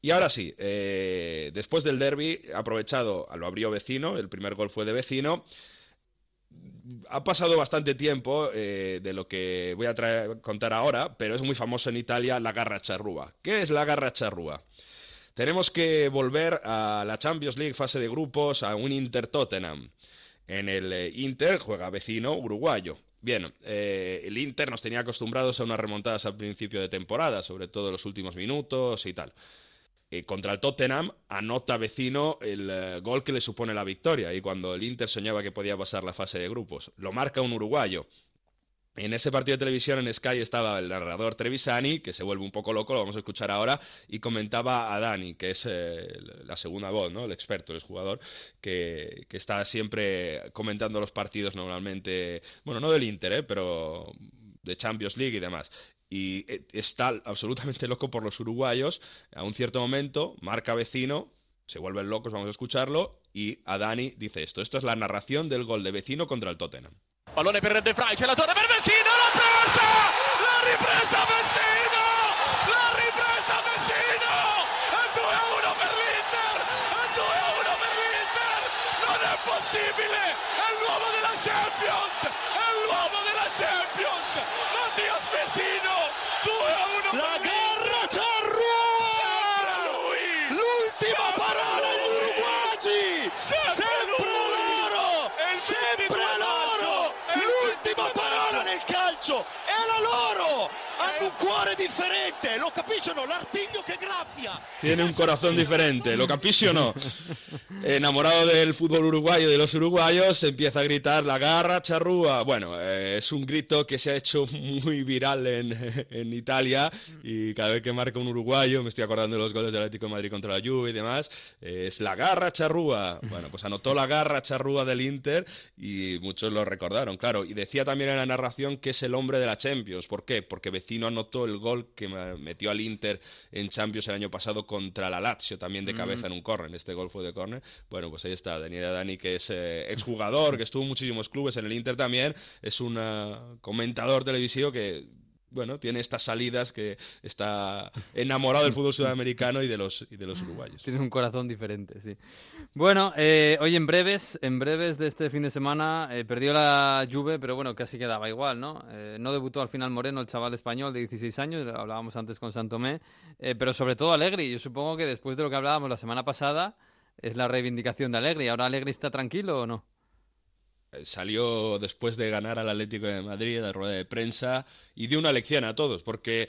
S10: Y ahora sí, eh, después del derby, aprovechado, lo abrió vecino, el primer gol fue de vecino. Ha pasado bastante tiempo eh, de lo que voy a contar ahora, pero es muy famoso en Italia la garra charrúa. ¿Qué es la garra charrúa? Tenemos que volver a la Champions League fase de grupos, a un Inter Tottenham. En el eh, Inter juega vecino uruguayo. Bien, el Inter nos tenía acostumbrados a unas remontadas al principio de temporada, sobre todo en los últimos minutos y tal. Eh, contra el Tottenham anota vecino el eh, gol que le supone la victoria y cuando el Inter soñaba que podía pasar la fase de grupos. Lo marca un uruguayo. En ese partido de televisión en Sky estaba el narrador Trevisani, que se vuelve un poco loco, lo vamos a escuchar ahora, y comentaba a Dani, que es eh, la segunda voz, ¿no? el experto, el jugador, que, que, está siempre comentando los partidos normalmente, bueno, no del Inter, pero de Champions League y demás y eh, está absolutamente loco por los uruguayos. A un cierto momento, marca vecino, se vuelven locos, vamos a escucharlo, y a Dani dice esto. Esto es la narración del gol de vecino contra el Tottenham.
S3: Pallone per De Frey, c'è la torre per Vecino, l'ha presa! L'ha ripresa Vecino! L'ha ripresa Vecino! È 2-1 per l'Inter! È 2-1 per l'Inter! Non è possibile! È l'uomo della Champions!
S9: Cuore differente! Lo capiscono? L'artiglio che graffia!
S10: Tiene un corazón diferente, ¿lo capisci o no? Enamorado del fútbol uruguayo y de los uruguayos, empieza a gritar la garra charrúa. Bueno, eh, es un grito que se ha hecho muy viral en, en, Italia y cada vez que marca un uruguayo, me estoy acordando de los goles del Atlético de Madrid contra la Juve y demás, eh, es la garra charrúa. Bueno, pues anotó la garra charrúa del Inter y muchos lo recordaron, claro. Y decía también en la narración que es el hombre de la Champions. ¿Por qué? Porque Vecino anotó el gol que metió al Inter en Champions el año pasado contra la Lazio, también de cabeza en un córner. Este gol fue de córner. Bueno, pues ahí está, Daniela Dani, que es eh, exjugador, que estuvo en muchísimos clubes, en el Inter también, es un uh, comentador televisivo que bueno, tiene estas salidas que está enamorado del fútbol sudamericano y de los, y de los uruguayos.
S5: Tiene un corazón diferente, sí. Bueno, eh, hoy en breves, en breves de este fin de semana, eh, perdió la Juve, pero bueno, casi quedaba igual, ¿no? Eh, no debutó al final Moreno, el chaval español de 16 años, hablábamos antes con Santomé, eh, pero sobre todo Alegri. Yo supongo que después de lo que hablábamos la semana pasada, es la reivindicación de Alegri. ¿Ahora Alegri está tranquilo o no?
S10: Eh, salió después de ganar al Atlético de Madrid a rueda de prensa y dio una lección a todos, porque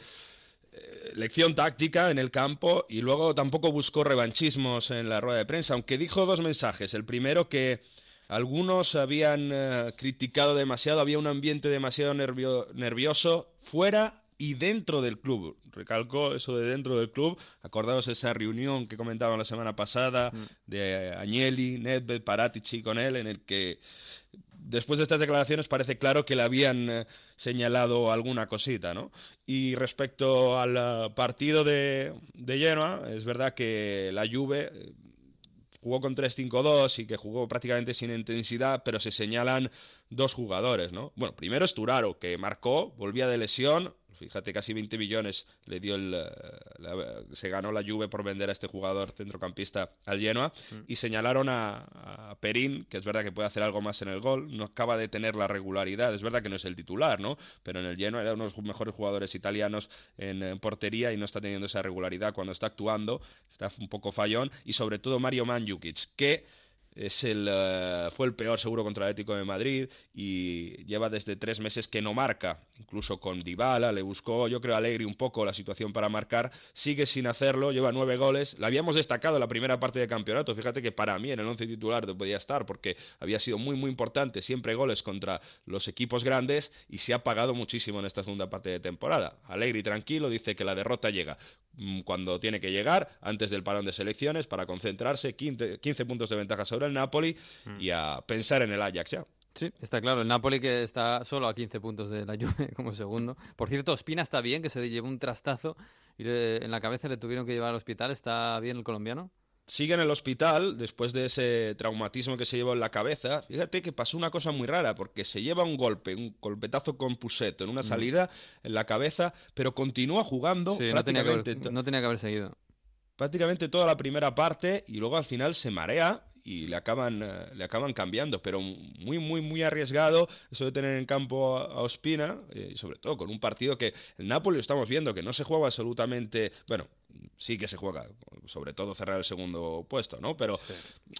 S10: eh, lección táctica en el campo y luego tampoco buscó revanchismos en la rueda de prensa, aunque dijo dos mensajes. El primero que algunos habían eh, criticado demasiado, había un ambiente demasiado nervio nervioso fuera y dentro del club. Recalcó eso de dentro del club. Acordaos esa reunión que comentaban la semana pasada
S5: Mm.
S10: de Agnelli, Nedved, Paratici con él, en el que después de estas declaraciones parece claro que le habían eh, señalado alguna cosita, ¿no? Y respecto al eh, partido de, de Genoa, es verdad que la Juve eh, jugó con 3-5-2 y que jugó prácticamente sin intensidad, pero se señalan dos jugadores, ¿no? Bueno, primero es Turaro, que marcó, volvía de lesión, fíjate, casi 20 millones le dio el, eh, la- se ganó la Juve por vender a este jugador centrocampista al Genoa. Y señalaron a, a Perín, que es verdad que puede hacer algo más en el gol, no acaba de tener la regularidad, es verdad que no es el titular, ¿no? Pero en el Genoa era uno de los mejores jugadores italianos en, portería y no está teniendo esa regularidad cuando está actuando, está un poco fallón. Y sobre todo Mario Mandzukic, que es el, eh, fue el peor seguro contra el Atlético de Madrid y lleva desde tres meses que no marca, incluso con Dybala, le buscó yo creo Alegri un poco la situación para marcar, sigue sin hacerlo, lleva nueve goles, la habíamos destacado en la primera parte del campeonato, fíjate que para mí en el once titular no podía estar porque había sido muy muy importante, siempre goles contra los equipos grandes y se ha pagado muchísimo en esta segunda parte de temporada. Alegri tranquilo, dice que la derrota llega mm, cuando tiene que llegar, antes del parón de selecciones, para concentrarse, 15, 15 puntos de ventaja sobre el Napoli y a pensar en el Ajax ya.
S5: Sí, está claro. El Napoli que está solo a 15 puntos de la Juve como segundo. Por cierto, Ospina está bien, que se llevó un trastazo y le- en la cabeza le tuvieron que llevar al hospital. ¿Está bien el colombiano?
S10: sigue en el hospital después de ese traumatismo que se llevó en la cabeza. Fíjate que pasó una cosa muy rara, porque se lleva un golpe, un golpetazo con Pusetto en una salida en la cabeza, pero continúa jugando
S5: Sí, no tenía, que
S10: prácticamente,
S5: haber, no tenía que haber seguido.
S10: prácticamente toda la primera parte y luego al final se marea y le acaban, eh, le acaban cambiando, pero muy, muy, muy arriesgado eso de tener en campo a, Ospina, eh, y sobre todo con un partido que el Napoli estamos viendo, que no se juega absolutamente, bueno, sí que se juega, sobre todo cerrar el segundo puesto, ¿no? Pero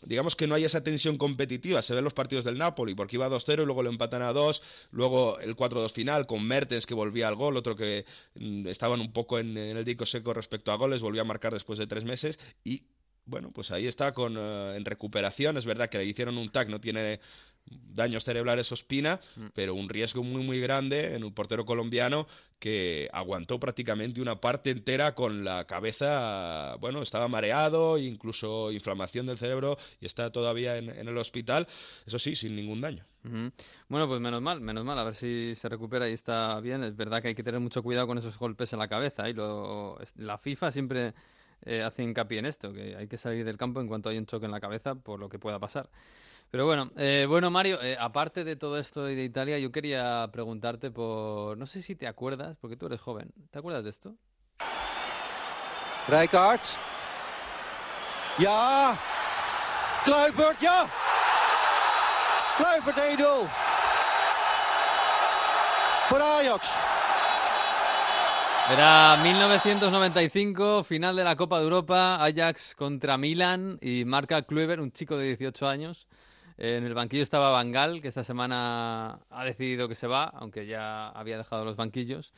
S10: digamos que no hay esa tensión competitiva, se ven los partidos del Napoli, porque iba 2-0 y luego lo empatan a 2, luego el 4-2 final con Mertens que volvía al gol, otro que mm, estaban un poco en, en el dico seco respecto a goles, volvió a marcar después de tres meses y bueno, pues ahí está con, eh, en recuperación. Es verdad que le hicieron un tag, no tiene daños cerebrales Ospina, pero un riesgo muy muy grande en un portero colombiano que aguantó prácticamente una parte entera con la cabeza, bueno, estaba mareado, incluso inflamación del cerebro y está todavía en, en el hospital, eso sí, sin ningún daño.
S5: Bueno, pues menos mal, menos mal, a ver si se recupera y está bien. Es verdad que hay que tener mucho cuidado con esos golpes en la cabeza. Y la FIFA siempre eh, hace hincapié en esto, que hay que salir del campo en cuanto hay un choque en la cabeza por lo que pueda pasar. Pero bueno, eh, bueno Mario, eh, aparte de todo esto de Italia, yo quería preguntarte por, no sé si te acuerdas, porque tú eres joven, ¿te acuerdas de esto?
S12: Rijkaard. Ja. Kluivert, ja. Kluivert 1-0. Voor Ajax.
S5: Era 1995, final de la Copa de Europa, Ajax contra Milan y marca Kluivert, un chico de 18 años. En el banquillo estaba Bangal, que esta semana ha decidido que se va, aunque ya había dejado los banquillos.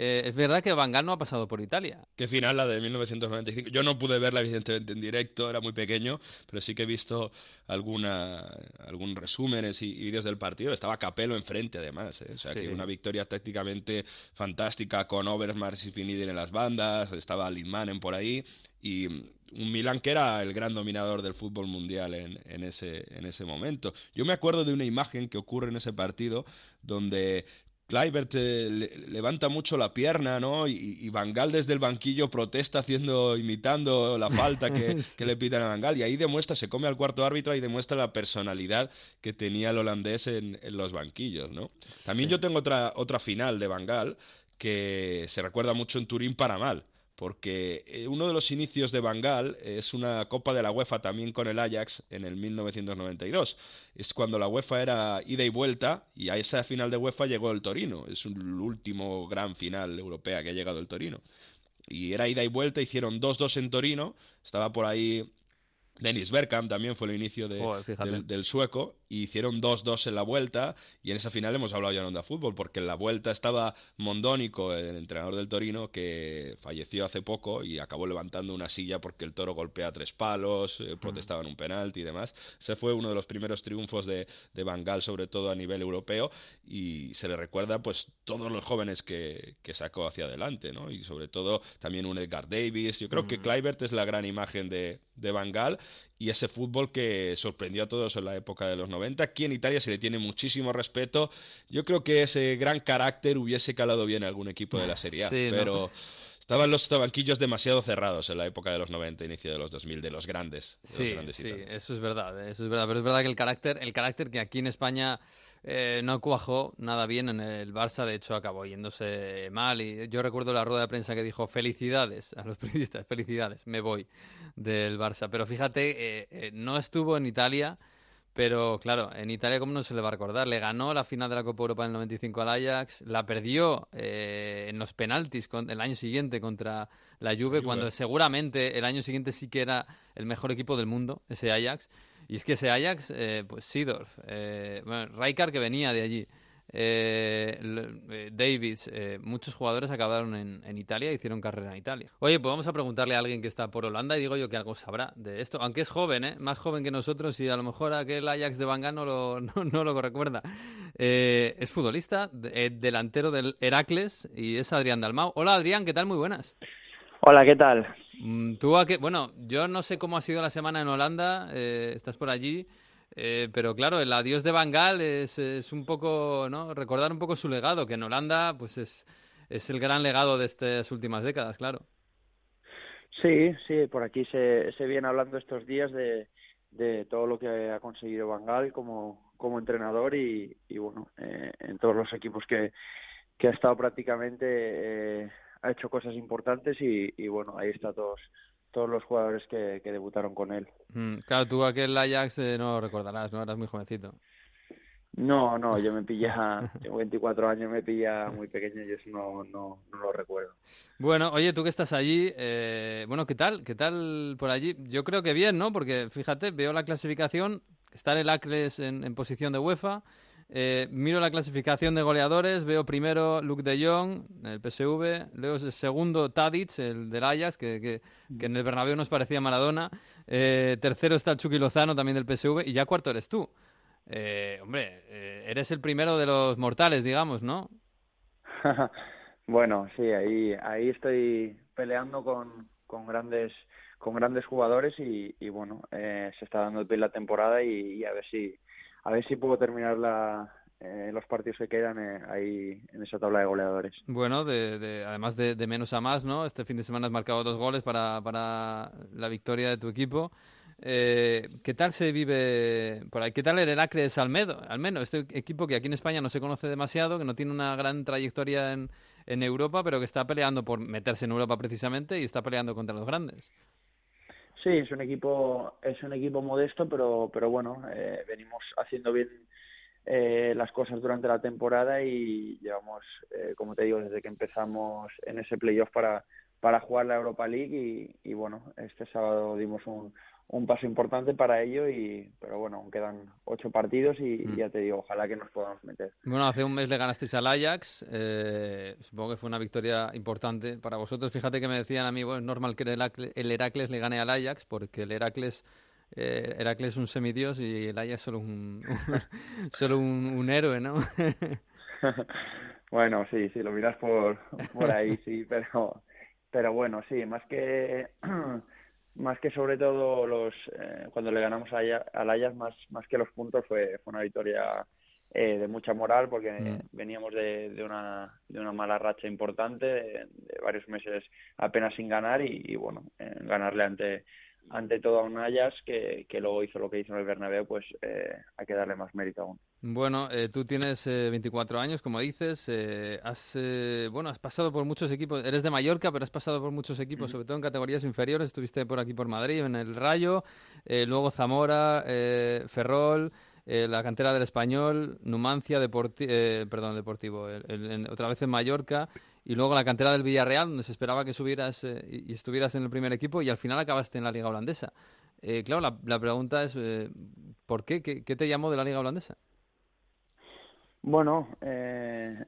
S5: Eh, es verdad que Bangal no ha pasado por Italia.
S10: Qué final la de 1995. Yo no pude verla evidentemente en directo, era muy pequeño, pero sí que he visto alguna, algún resúmenes y, y vídeos del partido. Estaba Capello enfrente además, ¿eh? o sea
S5: Sí.
S10: que una victoria tácticamente fantástica con Overmars y Finidin en las bandas, estaba Lindmanen por ahí y un Milan que era el gran dominador del fútbol mundial en, en ese, en ese momento. Yo me acuerdo de una imagen que ocurre en ese partido donde Kluivert eh, le- levanta mucho la pierna, ¿no? Y, y Van Gaal desde el banquillo protesta haciendo, imitando la falta que, que le pitan a Van Gaal. Y ahí demuestra, se come al cuarto árbitro y demuestra la personalidad que tenía el holandés en, en los banquillos, ¿no? También yo tengo otra, otra final de Van Gaal que se recuerda mucho en Turín para mal. Porque eh, uno de los inicios de Van Gaal es una Copa de la UEFA también con el Ajax en el 1992. Es cuando la UEFA era ida y vuelta y a esa final de UEFA llegó el Torino. Es el último gran final europea que ha llegado el Torino. Y era ida y vuelta, hicieron 2-2 en Torino. Estaba por ahí Dennis Bergkamp también fue el inicio de-
S5: Joder, fíjate.
S10: del, del sueco y hicieron 2-2 en la vuelta y en esa final hemos hablado ya en Onda Fútbol porque en la vuelta estaba Mondónico, el entrenador del Torino, que falleció hace poco y acabó levantando una silla porque el toro golpea tres palos, eh, protestaban un penalti y demás. Ese fue uno de los primeros triunfos de, de Van Gaal, sobre todo a nivel europeo y se le recuerda pues todos los jóvenes que, que sacó hacia adelante, ¿no? Y sobre todo también un Edgar Davis. Yo creo que Kluivert es la gran imagen de, de Van Gaal y ese fútbol que sorprendió a todos en la época de los 90. Aquí en Italia se le tiene muchísimo respeto. Yo creo que ese gran carácter hubiese calado bien a algún equipo de la Serie A,
S5: Sí, ¿no?
S10: pero estaban los banquillos demasiado cerrados en la época de los 90, inicio de los 2000, de los grandes. de los
S5: Sí,
S10: grandes
S5: sí, eso es verdad, eso es verdad. Pero es verdad que el carácter, el carácter que aquí en España eh, no cuajó nada bien en el Barça, de hecho acabó yéndose mal. Y yo recuerdo la rueda de prensa que dijo felicidades a los periodistas, felicidades, me voy del Barça. Pero fíjate, eh, eh, no estuvo en Italia. Pero claro, en Italia, ¿cómo no se le va a recordar? Le ganó la final de la Copa Europa en el 95 al Ajax, la perdió en los penaltis con- el año siguiente contra la Juve,
S10: Juve.
S5: cuando seguramente el año siguiente sí que era el mejor equipo del mundo, ese Ajax. Y es que ese Ajax, eh, pues Seedorf, eh, bueno, que venía de allí, eh, eh, Davids, eh, muchos jugadores acabaron en, en Italia e hicieron carrera en Italia. Oye, pues vamos a preguntarle a alguien que está por Holanda y digo yo que algo sabrá de esto, aunque es joven, ¿eh? más joven que nosotros y a lo mejor aquel Ajax de Banga no lo, no, lo recuerda. Eh, es futbolista, de- delantero del Heracles y es Adrián Dalmau. Hola Adrián, ¿qué tal? Muy buenas.
S13: Hola, ¿qué tal?
S5: Mm, Tú a qué, bueno, yo no sé cómo ha sido la semana en Holanda, eh, estás por allí, eh, pero claro, el adiós de Van Gaal es, un poco, ¿no? Recordar un poco su legado, que en Holanda, pues es, es el gran legado de estas últimas décadas, claro.
S13: Sí, sí, por aquí se, se viene hablando estos días de, de todo lo que ha conseguido Van Gaal como, como entrenador y, y bueno, eh, en todos los equipos que, que ha estado prácticamente ha hecho cosas importantes y, y bueno, ahí está todos todos los jugadores que, que debutaron con él.
S5: Mm, claro, tú aquel Ajax eh, no lo recordarás, ¿no? Eras muy jovencito.
S13: No, no, yo me pilla, tengo 24 años, me pilla muy pequeño y eso no, no, no lo recuerdo.
S5: Bueno, oye, tú que estás allí, eh, bueno, ¿qué tal? ¿Qué tal por allí? Yo creo que bien, ¿no? Porque fíjate, veo la clasificación, está el Acres en, en posición de UEFA, eh, miro la clasificación de goleadores, veo primero Luke de Jong, el PSV, luego segundo Tadic, el del Ajax, que, que, en el Bernabéu nos parecía Maradona, eh, tercero está el Chucky Lozano, también del PSV, y ya cuarto eres tú. Eh, hombre, eres el primero de los mortales, digamos, ¿no?
S13: bueno, sí, ahí, ahí estoy peleando con, con grandes con grandes jugadores y, y bueno, se está dando el pie la temporada y, a ver si a ver si puedo terminar eh, los partidos que quedan eh, ahí en esa tabla de goleadores.
S5: Bueno, de, de, además de, de, menos a más, ¿no? Este fin de semana has marcado dos goles para, la victoria de tu equipo. Eh, ¿Qué tal se vive por ahí? ¿Qué tal el Heracles Almedo? Al menos este equipo que aquí en España no se conoce demasiado, que no tiene una gran trayectoria en Europa, pero que está peleando por meterse en Europa precisamente y está peleando contra los grandes.
S13: Sí, es un equipo es un equipo modesto, pero pero bueno, eh, venimos haciendo bien eh, las cosas durante la temporada y llevamos, eh, como te digo, desde que empezamos en ese playoff para para jugar la Europa League y, y bueno, este sábado dimos un, un paso importante para ello y pero bueno aún quedan ocho partidos y, mm. y, ya te digo ojalá que nos podamos meter.
S5: Bueno hace un mes le ganasteis al Ajax eh, supongo que fue una victoria importante para vosotros. Fíjate que me decían a mí bueno es normal que el Heracles, el Heracles le gane al Ajax porque el Heracles eh, Heracles es un semidios y el Ajax solo un, un solo un, un, héroe no
S13: bueno sí sí lo miras por por ahí sí pero pero bueno sí más que más que sobre todo los eh, cuando le ganamos a, al Ajax más más que los puntos fue, fue una victoria eh, de mucha moral porque mm. veníamos de, de, una de una mala racha importante de, de varios meses apenas sin ganar y, y bueno eh, ganarle ante ante todo a un Ayas que, que, luego hizo lo que hizo en el Bernabéu, pues eh, hay que darle más mérito aún.
S5: Bueno, eh, tú tienes eh, 24 años, como dices, eh, has eh, bueno has pasado por muchos equipos, eres de Mallorca, pero has pasado por muchos equipos, mm. sobre todo en categorías inferiores, estuviste por aquí por Madrid, en el Rayo, eh, luego Zamora, Ferrol, eh, la cantera del Español, Numancia, Deporti eh, perdón, Deportivo, el, el, el, otra vez en Mallorca, y luego la cantera del Villarreal, donde se esperaba que subieras eh, y estuvieras en el primer equipo, y al final acabaste en la Liga Holandesa. Eh, claro, la, pregunta es, eh, ¿por qué? qué? te llamó de la Liga Holandesa?
S13: Bueno, eh,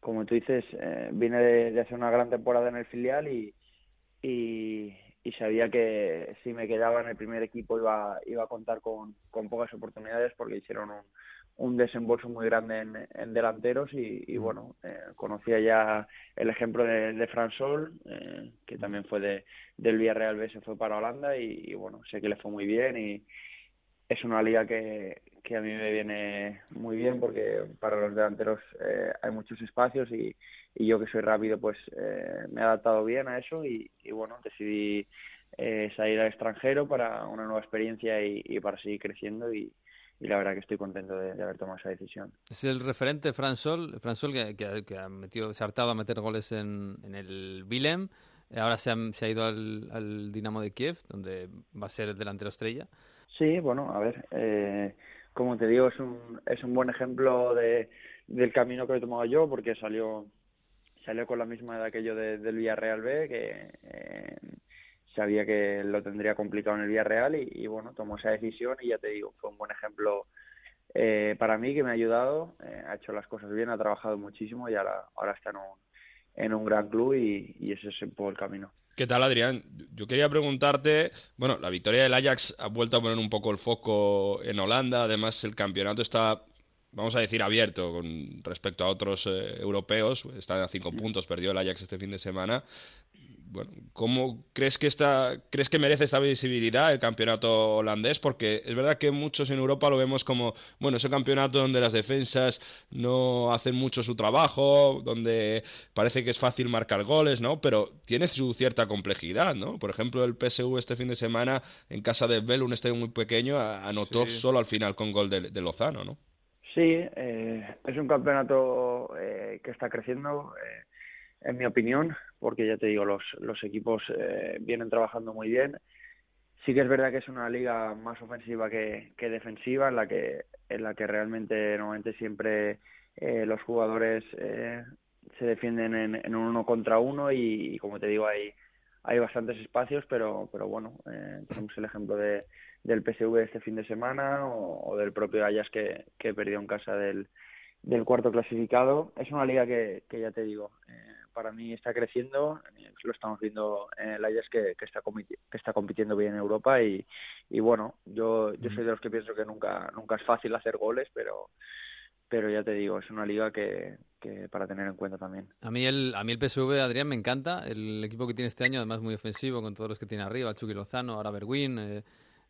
S13: como tú dices, eh, vine de, hacer una gran temporada en el filial y, y, y sabía que si me quedaba en el primer equipo iba, iba a contar con, con pocas oportunidades porque hicieron un, un desembolso muy grande en, en delanteros y, y bueno, eh, conocía ya el ejemplo de, de Fran Sol, eh, que también fue de, del Villarreal B, se fue para Holanda y, y, bueno, sé que le fue muy bien y es una liga que, que a mí me viene muy bien porque para los delanteros eh, hay muchos espacios y, y yo que soy rápido pues eh, me he adaptado bien a eso y, y bueno decidí eh, salir al extranjero para una nueva experiencia y, y para seguir creciendo y, y, la verdad que estoy contento de, de, haber tomado esa decisión.
S5: Es el referente Fran Sol, Fran Sol que, que, que ha metido, se ha hartado a meter goles en, en el Willem, ahora se ha, se ha ido al, al, Dinamo de Kiev, donde va a ser el delantero estrella.
S13: Sí, bueno, a ver, eh, como te digo, es un, es un buen ejemplo de, del camino que he tomado yo, porque salió salió con la misma edad que yo de, del Villarreal B, que eh, sabía que lo tendría complicado en el Villarreal y, y, bueno, tomó esa decisión y ya te digo, fue un buen ejemplo eh, para mí que me ha ayudado, eh, ha hecho las cosas bien, ha trabajado muchísimo y ahora, ahora está en un, en un gran club y, y ese es un poco el camino.
S10: ¿Qué tal, Adrián? Yo quería preguntarte, bueno, la victoria del Ajax ha vuelto a poner un poco el foco en Holanda, además el campeonato está vamos a decir, abierto con respecto a otros eh, europeos. Está a cinco puntos, perdió el Ajax este fin de semana. Bueno, ¿cómo crees que está, crees que merece esta visibilidad el campeonato holandés? Porque es verdad que muchos en Europa lo vemos como, bueno, ese campeonato donde las defensas no hacen mucho su trabajo, donde parece que es fácil marcar goles, ¿no? Pero tiene su cierta complejidad, ¿no? Por ejemplo, el PSV este fin de semana en casa de Bell, un estadio muy pequeño, anotó solo al final con gol de, de Lozano, ¿no?
S13: Sí, eh, es un campeonato eh, que está creciendo, eh, en mi opinión, porque ya te digo, los, los equipos eh, vienen trabajando muy bien. Sí que es verdad que es una liga más ofensiva que, defensiva, en la que, en la que realmente normalmente siempre eh, los jugadores eh, se defienden en, un uno contra uno y, como te digo, hay, hay bastantes espacios, pero, pero bueno, eh, tenemos el ejemplo de, del PSV este fin de semana o, del propio Ayas que, que perdió en casa del, del cuarto clasificado. Es una liga que, que ya te digo, eh, para mí está creciendo, eh, lo estamos viendo en el Ajax que, que, está que está compitiendo bien en Europa y, bueno, yo, yo soy de los que pienso que nunca, nunca es fácil hacer goles, pero pero ya te digo, es una liga que, que, para tener en cuenta también.
S5: A mí el a mí el PSV, Adrián, me encanta. El equipo que tiene este año, además muy ofensivo, con todos los que tiene arriba, Chucky Lozano, ahora Berwin, eh,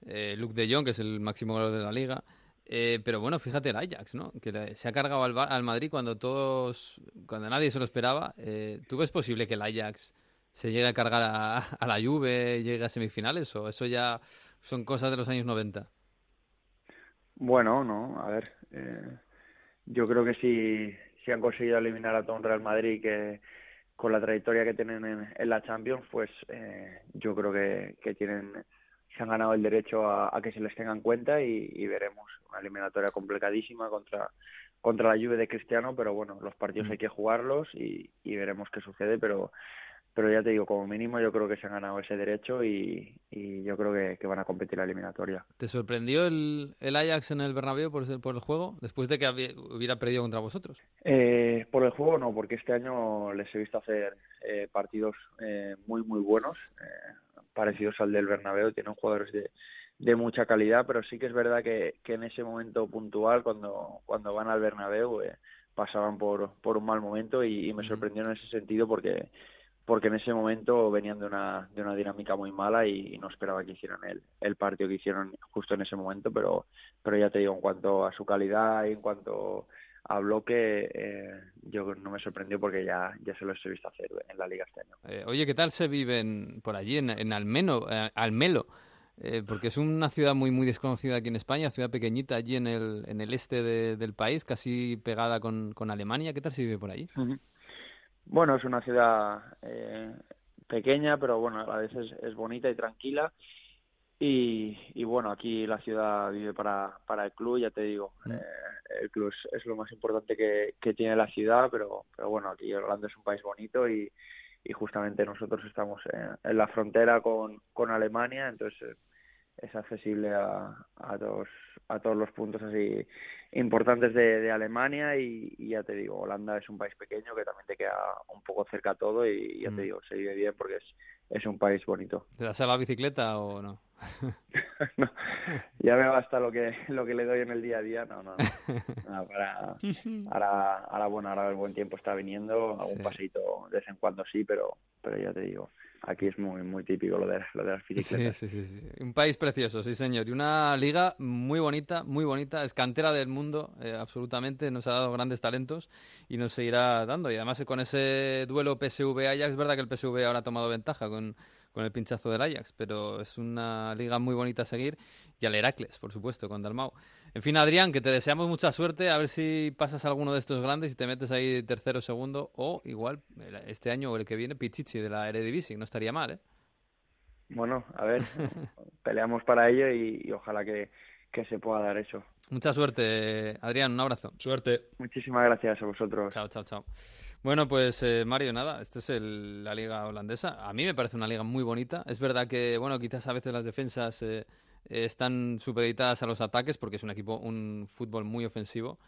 S5: eh, Luke de Jong, que es el máximo goleador de la liga. Eh, pero bueno, fíjate el Ajax, ¿no? Que se ha cargado al, al Madrid cuando todos, cuando nadie se lo esperaba. Eh, ¿Tú ves posible que el Ajax se llegue a cargar a, la Juve llegue a semifinales o eso ya son cosas de los años 90?
S13: Bueno, no, a ver, eh, yo creo que si, si han conseguido eliminar a todo un Real Madrid que con la trayectoria que tienen en, en la Champions, pues eh, yo creo que, que tienen se han ganado el derecho a, a que se les tenga en cuenta y, y, veremos una eliminatoria complicadísima contra contra la Juve de Cristiano, pero bueno, los partidos hay que jugarlos y, y, veremos qué sucede, pero pero ya te digo, como mínimo yo creo que se han ganado ese derecho y, y yo creo que, que, van a competir la eliminatoria.
S5: ¿Te sorprendió el, el Ajax en el Bernabéu por, por el juego, después de que había, hubiera perdido contra vosotros?
S13: Eh, por el juego no, porque este año les he visto hacer eh, partidos eh, muy, muy buenos. Parecidos al del Bernabéu, tienen jugadores de, de mucha calidad, pero sí que es verdad que, que en ese momento puntual, cuando, cuando van al Bernabéu, eh, pasaban por, por un mal momento y, y me sorprendió en ese sentido porque porque en ese momento venían de una, de una dinámica muy mala y, y no esperaba que hicieran el, el partido que hicieron justo en ese momento, pero, pero ya te digo, en cuanto a su calidad y en cuanto a bloque, eh, yo no me sorprendió porque ya, ya se los he visto hacer en la liga este año.
S5: Eh, oye, ¿qué tal se vive en, por allí, en, en Almeno, eh, Almelo? porque es una ciudad muy muy desconocida aquí en España, ciudad pequeñita allí en el, en el este de, del país, casi pegada con, con Alemania. ¿Qué tal se vive por allí?
S13: Uh -huh. Bueno, es una ciudad eh, pequeña, pero bueno, a la vez es, es bonita y tranquila. Y, y, bueno, aquí la ciudad vive para, para el club, ya te digo, mm. eh, el club es, es, lo más importante que, que tiene la ciudad, pero, pero bueno, aquí Holanda es un país bonito y, y justamente nosotros estamos en, en la frontera con, con Alemania, entonces es accesible a, a, todos, a todos los puntos así importantes de, de Alemania y, y, ya te digo, Holanda es un país pequeño que también te queda un poco cerca a todo y ya mm. te digo, se vive bien porque es, es un país bonito.
S5: ¿Te das a la bicicleta o no?
S13: no? Ya me basta lo que lo que le doy en el día a día, no, no, no. no para, ahora, ahora, bueno, ahora el buen tiempo está viniendo, algún sí. paseito de vez en cuando sí, pero, pero ya te digo, aquí es muy muy típico lo de, lo de las bicicletas.
S5: Sí, sí, sí, sí, Un país precioso, sí señor. Y una liga muy bonita, muy bonita. Es cantera del mundo, eh, absolutamente. Nos ha dado grandes talentos y nos seguirá dando. Y además con ese duelo PSV-Ajax, es verdad que el PSV ahora ha tomado ventaja con, con el pinchazo del Ajax, pero es una liga muy bonita a seguir. Y al Heracles, por supuesto, con Dalmau. En fin, Adrián, que te deseamos mucha suerte, a ver si pasas alguno de estos grandes y te metes ahí tercero, segundo, o igual este año o el que viene, Pichichi de la Eredivisie, no estaría mal, ¿eh?
S13: Bueno, a ver, peleamos para ello y, y ojalá que, que, se pueda dar eso.
S5: Mucha suerte, Adrián, un abrazo.
S10: Suerte.
S13: Muchísimas gracias a vosotros.
S5: Chao, chao, chao. Bueno, pues eh, Mario, nada, esta es el, la liga holandesa. A mí me parece una liga muy bonita. Es verdad que, bueno, quizás a veces las defensas... Eh, están supeditadas a los ataques porque es un equipo, un fútbol muy ofensivo.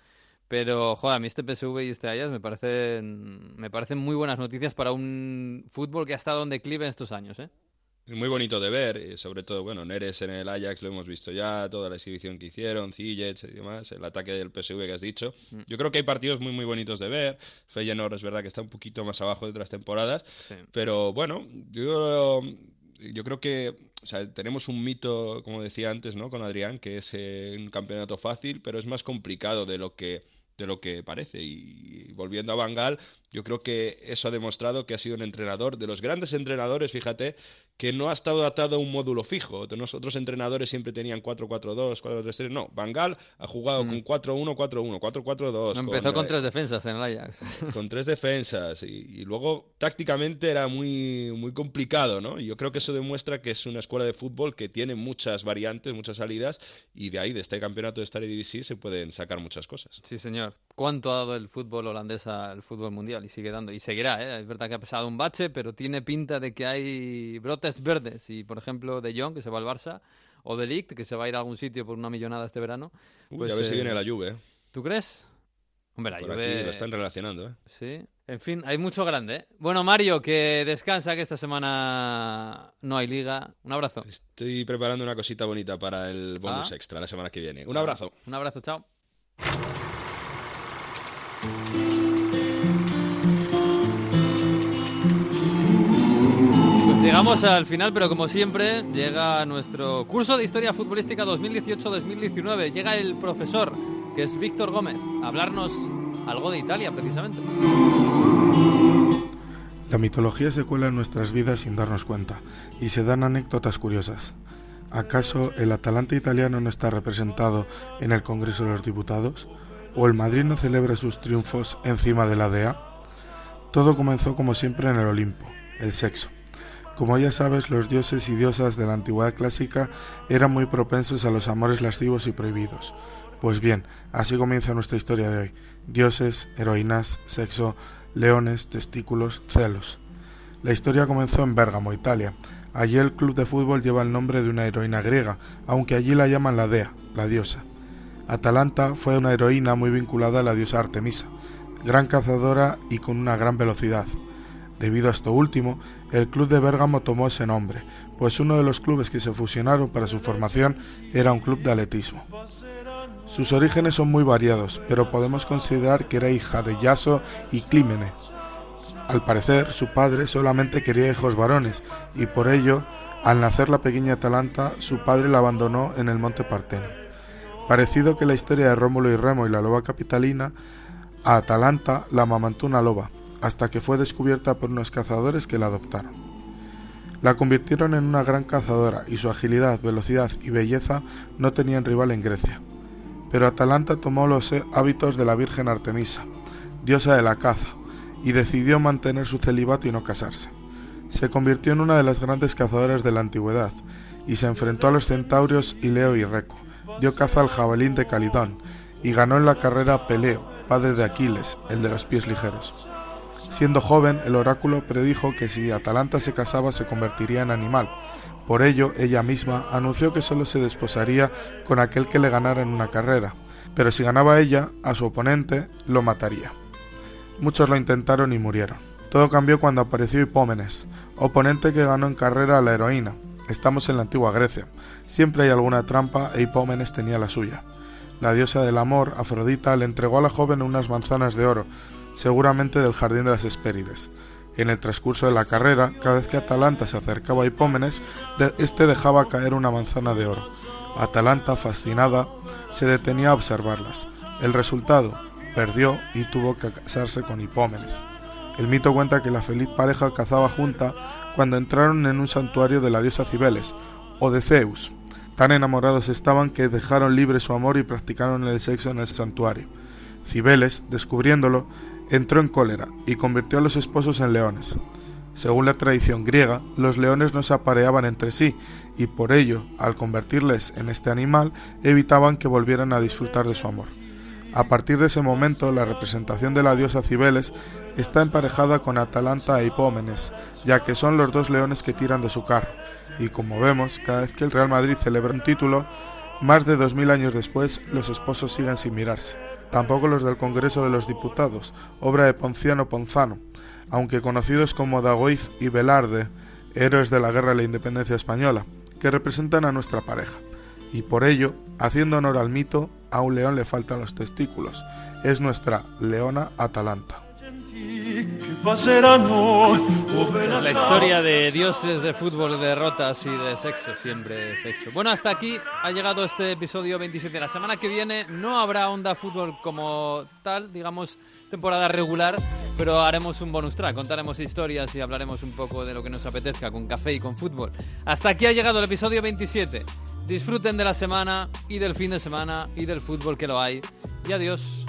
S5: Pero, joder, a mí este PSV y este Ajax me parecen, me parecen muy buenas noticias para un fútbol que ha estado en declive en estos años, ¿eh?
S10: Muy bonito de ver, y sobre todo, bueno, Neres en el Ajax lo hemos visto ya, toda la exhibición que hicieron, Ziyech y demás, el ataque del PSV que has dicho.
S5: Mm.
S10: Yo creo que hay partidos muy muy bonitos de ver. Feyenoord es verdad que está un poquito más abajo de otras temporadas, pero bueno, yo, yo creo que o sea, tenemos un mito, como decía antes, ¿no? Con Adrián, que es eh, un campeonato fácil, pero es más complicado de lo que de lo que parece. Y volviendo a Bangal, yo creo que eso ha demostrado que ha sido un entrenador de los grandes entrenadores, fíjate, que no ha estado atado a un módulo fijo. Los otros entrenadores siempre tenían 4-4-2, 4-3-3. No, Bangal ha jugado con 4-1, 4-1, 4-4-2.
S5: Empezó con,
S10: eh,
S5: tres defensas en el Ajax.
S10: con tres defensas y, y, luego tácticamente era muy, muy complicado, ¿no? Y yo creo que eso demuestra que es una escuela de fútbol que tiene muchas variantes, muchas salidas y de ahí, de este campeonato de Star Divisie, se pueden sacar muchas cosas.
S5: Sí, señor. ¿Cuánto ha dado el fútbol holandés al fútbol mundial? Y sigue dando. Y seguirá, ¿eh? Es verdad que ha pesado un bache, pero tiene pinta de que hay brotes verdes. Y, por ejemplo, De Jong, que se va al Barça, o De Ligt, que se va a ir a algún sitio por una millonada este verano.
S10: Uy,
S5: Pues,
S10: a ver si
S5: eh,
S10: viene la lluvia.
S5: ¿Tú crees? Hombre, la
S10: Por
S5: Juve-
S10: aquí lo están relacionando, ¿eh?
S5: Sí. En fin, hay mucho grande. ¿eh? Bueno, Mario, que descansa, que esta semana no hay liga. Un abrazo.
S10: Estoy preparando una cosita bonita para el bonus
S5: Ah.
S10: extra la semana que viene. Un abrazo.
S5: Un abrazo, chao. Llegamos al final, pero como siempre, llega nuestro curso de Historia Futbolística 2018-2019. Llega el profesor, que es Víctor Gómez, a hablarnos algo de Italia, precisamente.
S14: La mitología se cuela en nuestras vidas sin darnos cuenta, y se dan anécdotas curiosas. ¿Acaso el Atalanta italiano no está representado en el Congreso de los Diputados? ¿O el Madrid no celebra sus triunfos encima de la DEA? Todo comenzó como siempre en el Olimpo, el sexo. Como ya sabes, los dioses y diosas de la antigüedad clásica eran muy propensos a los amores lascivos y prohibidos. Pues bien, así comienza nuestra historia de hoy. Dioses, heroínas, sexo, leones, testículos, celos. La historia comenzó en Bérgamo, Italia. Allí el club de fútbol lleva el nombre de una heroína griega, aunque allí la llaman la dea, la diosa. Atalanta fue una heroína muy vinculada a la diosa Artemisa, gran cazadora y con una gran velocidad. Debido a esto último, el club de Bérgamo tomó ese nombre, pues uno de los clubes que se fusionaron para su formación era un club de atletismo. Sus orígenes son muy variados, pero podemos considerar que era hija de Yaso y Clímene. Al parecer, su padre solamente quería hijos varones, y por ello, al nacer la pequeña Atalanta, su padre la abandonó en el monte Parteno. Parecido que la historia de Rómulo y Remo y la loba capitalina, a Atalanta la amamantó una loba, hasta que fue descubierta por unos cazadores que la adoptaron. La convirtieron en una gran cazadora y su agilidad, velocidad y belleza no tenían rival en Grecia. Pero Atalanta tomó los hábitos de la Virgen Artemisa, diosa de la caza, y decidió mantener su celibato y no casarse. Se convirtió en una de las grandes cazadoras de la antigüedad y se enfrentó a los centaurios Ileo y Reco. Dio caza al jabalín de Calidón y ganó en la carrera a Peleo, padre de Aquiles, el de los pies ligeros. Siendo joven, el oráculo predijo que si Atalanta se casaba se convertiría en animal. Por ello, ella misma anunció que solo se desposaría con aquel que le ganara en una carrera, pero si ganaba ella, a su oponente lo mataría. Muchos lo intentaron y murieron. Todo cambió cuando apareció Hipómenes, oponente que ganó en carrera a la heroína. Estamos en la antigua Grecia. Siempre hay alguna trampa e Hipómenes tenía la suya. La diosa del amor, Afrodita, le entregó a la joven unas manzanas de oro, seguramente del jardín de las Hespérides. En el transcurso de la carrera, cada vez que Atalanta se acercaba a Hipómenes, este dejaba caer una manzana de oro. Atalanta, fascinada, se detenía a observarlas. El resultado, perdió y tuvo que casarse con Hipómenes. El mito cuenta que la feliz pareja cazaba junta cuando entraron en un santuario de la diosa Cibeles, o de Zeus. Tan enamorados estaban que dejaron libre su amor y practicaron el sexo en el santuario. Cibeles, descubriéndolo, entró en cólera y convirtió a los esposos en leones. Según la tradición griega, los leones no se apareaban entre sí y por ello, al convertirles en este animal, evitaban que volvieran a disfrutar de su amor. A partir de ese momento, la representación de la diosa Cibeles está emparejada con Atalanta e Hipómenes, ya que son los dos leones que tiran de su carro. Y como vemos, cada vez que el Real Madrid celebra un título, más de dos mil años después, los esposos siguen sin mirarse. Tampoco los del Congreso de los Diputados, obra de Ponciano Ponzano, aunque conocidos como Dagoiz y Velarde, héroes de la guerra de la independencia española, que representan a nuestra pareja. Y por ello, haciendo honor al mito, a un león le faltan los testículos. Es nuestra leona Atalanta.
S5: La historia de dioses de fútbol, de derrotas y de sexo, siempre sexo. Bueno, hasta aquí ha llegado este episodio 27. La semana que viene no habrá onda fútbol como tal, digamos temporada regular, pero haremos un bonus track, contaremos historias y hablaremos un poco de lo que nos apetezca con café y con fútbol. Hasta aquí ha llegado el episodio 27. Disfruten de la semana y del fin de semana y del fútbol que lo hay. Y adiós.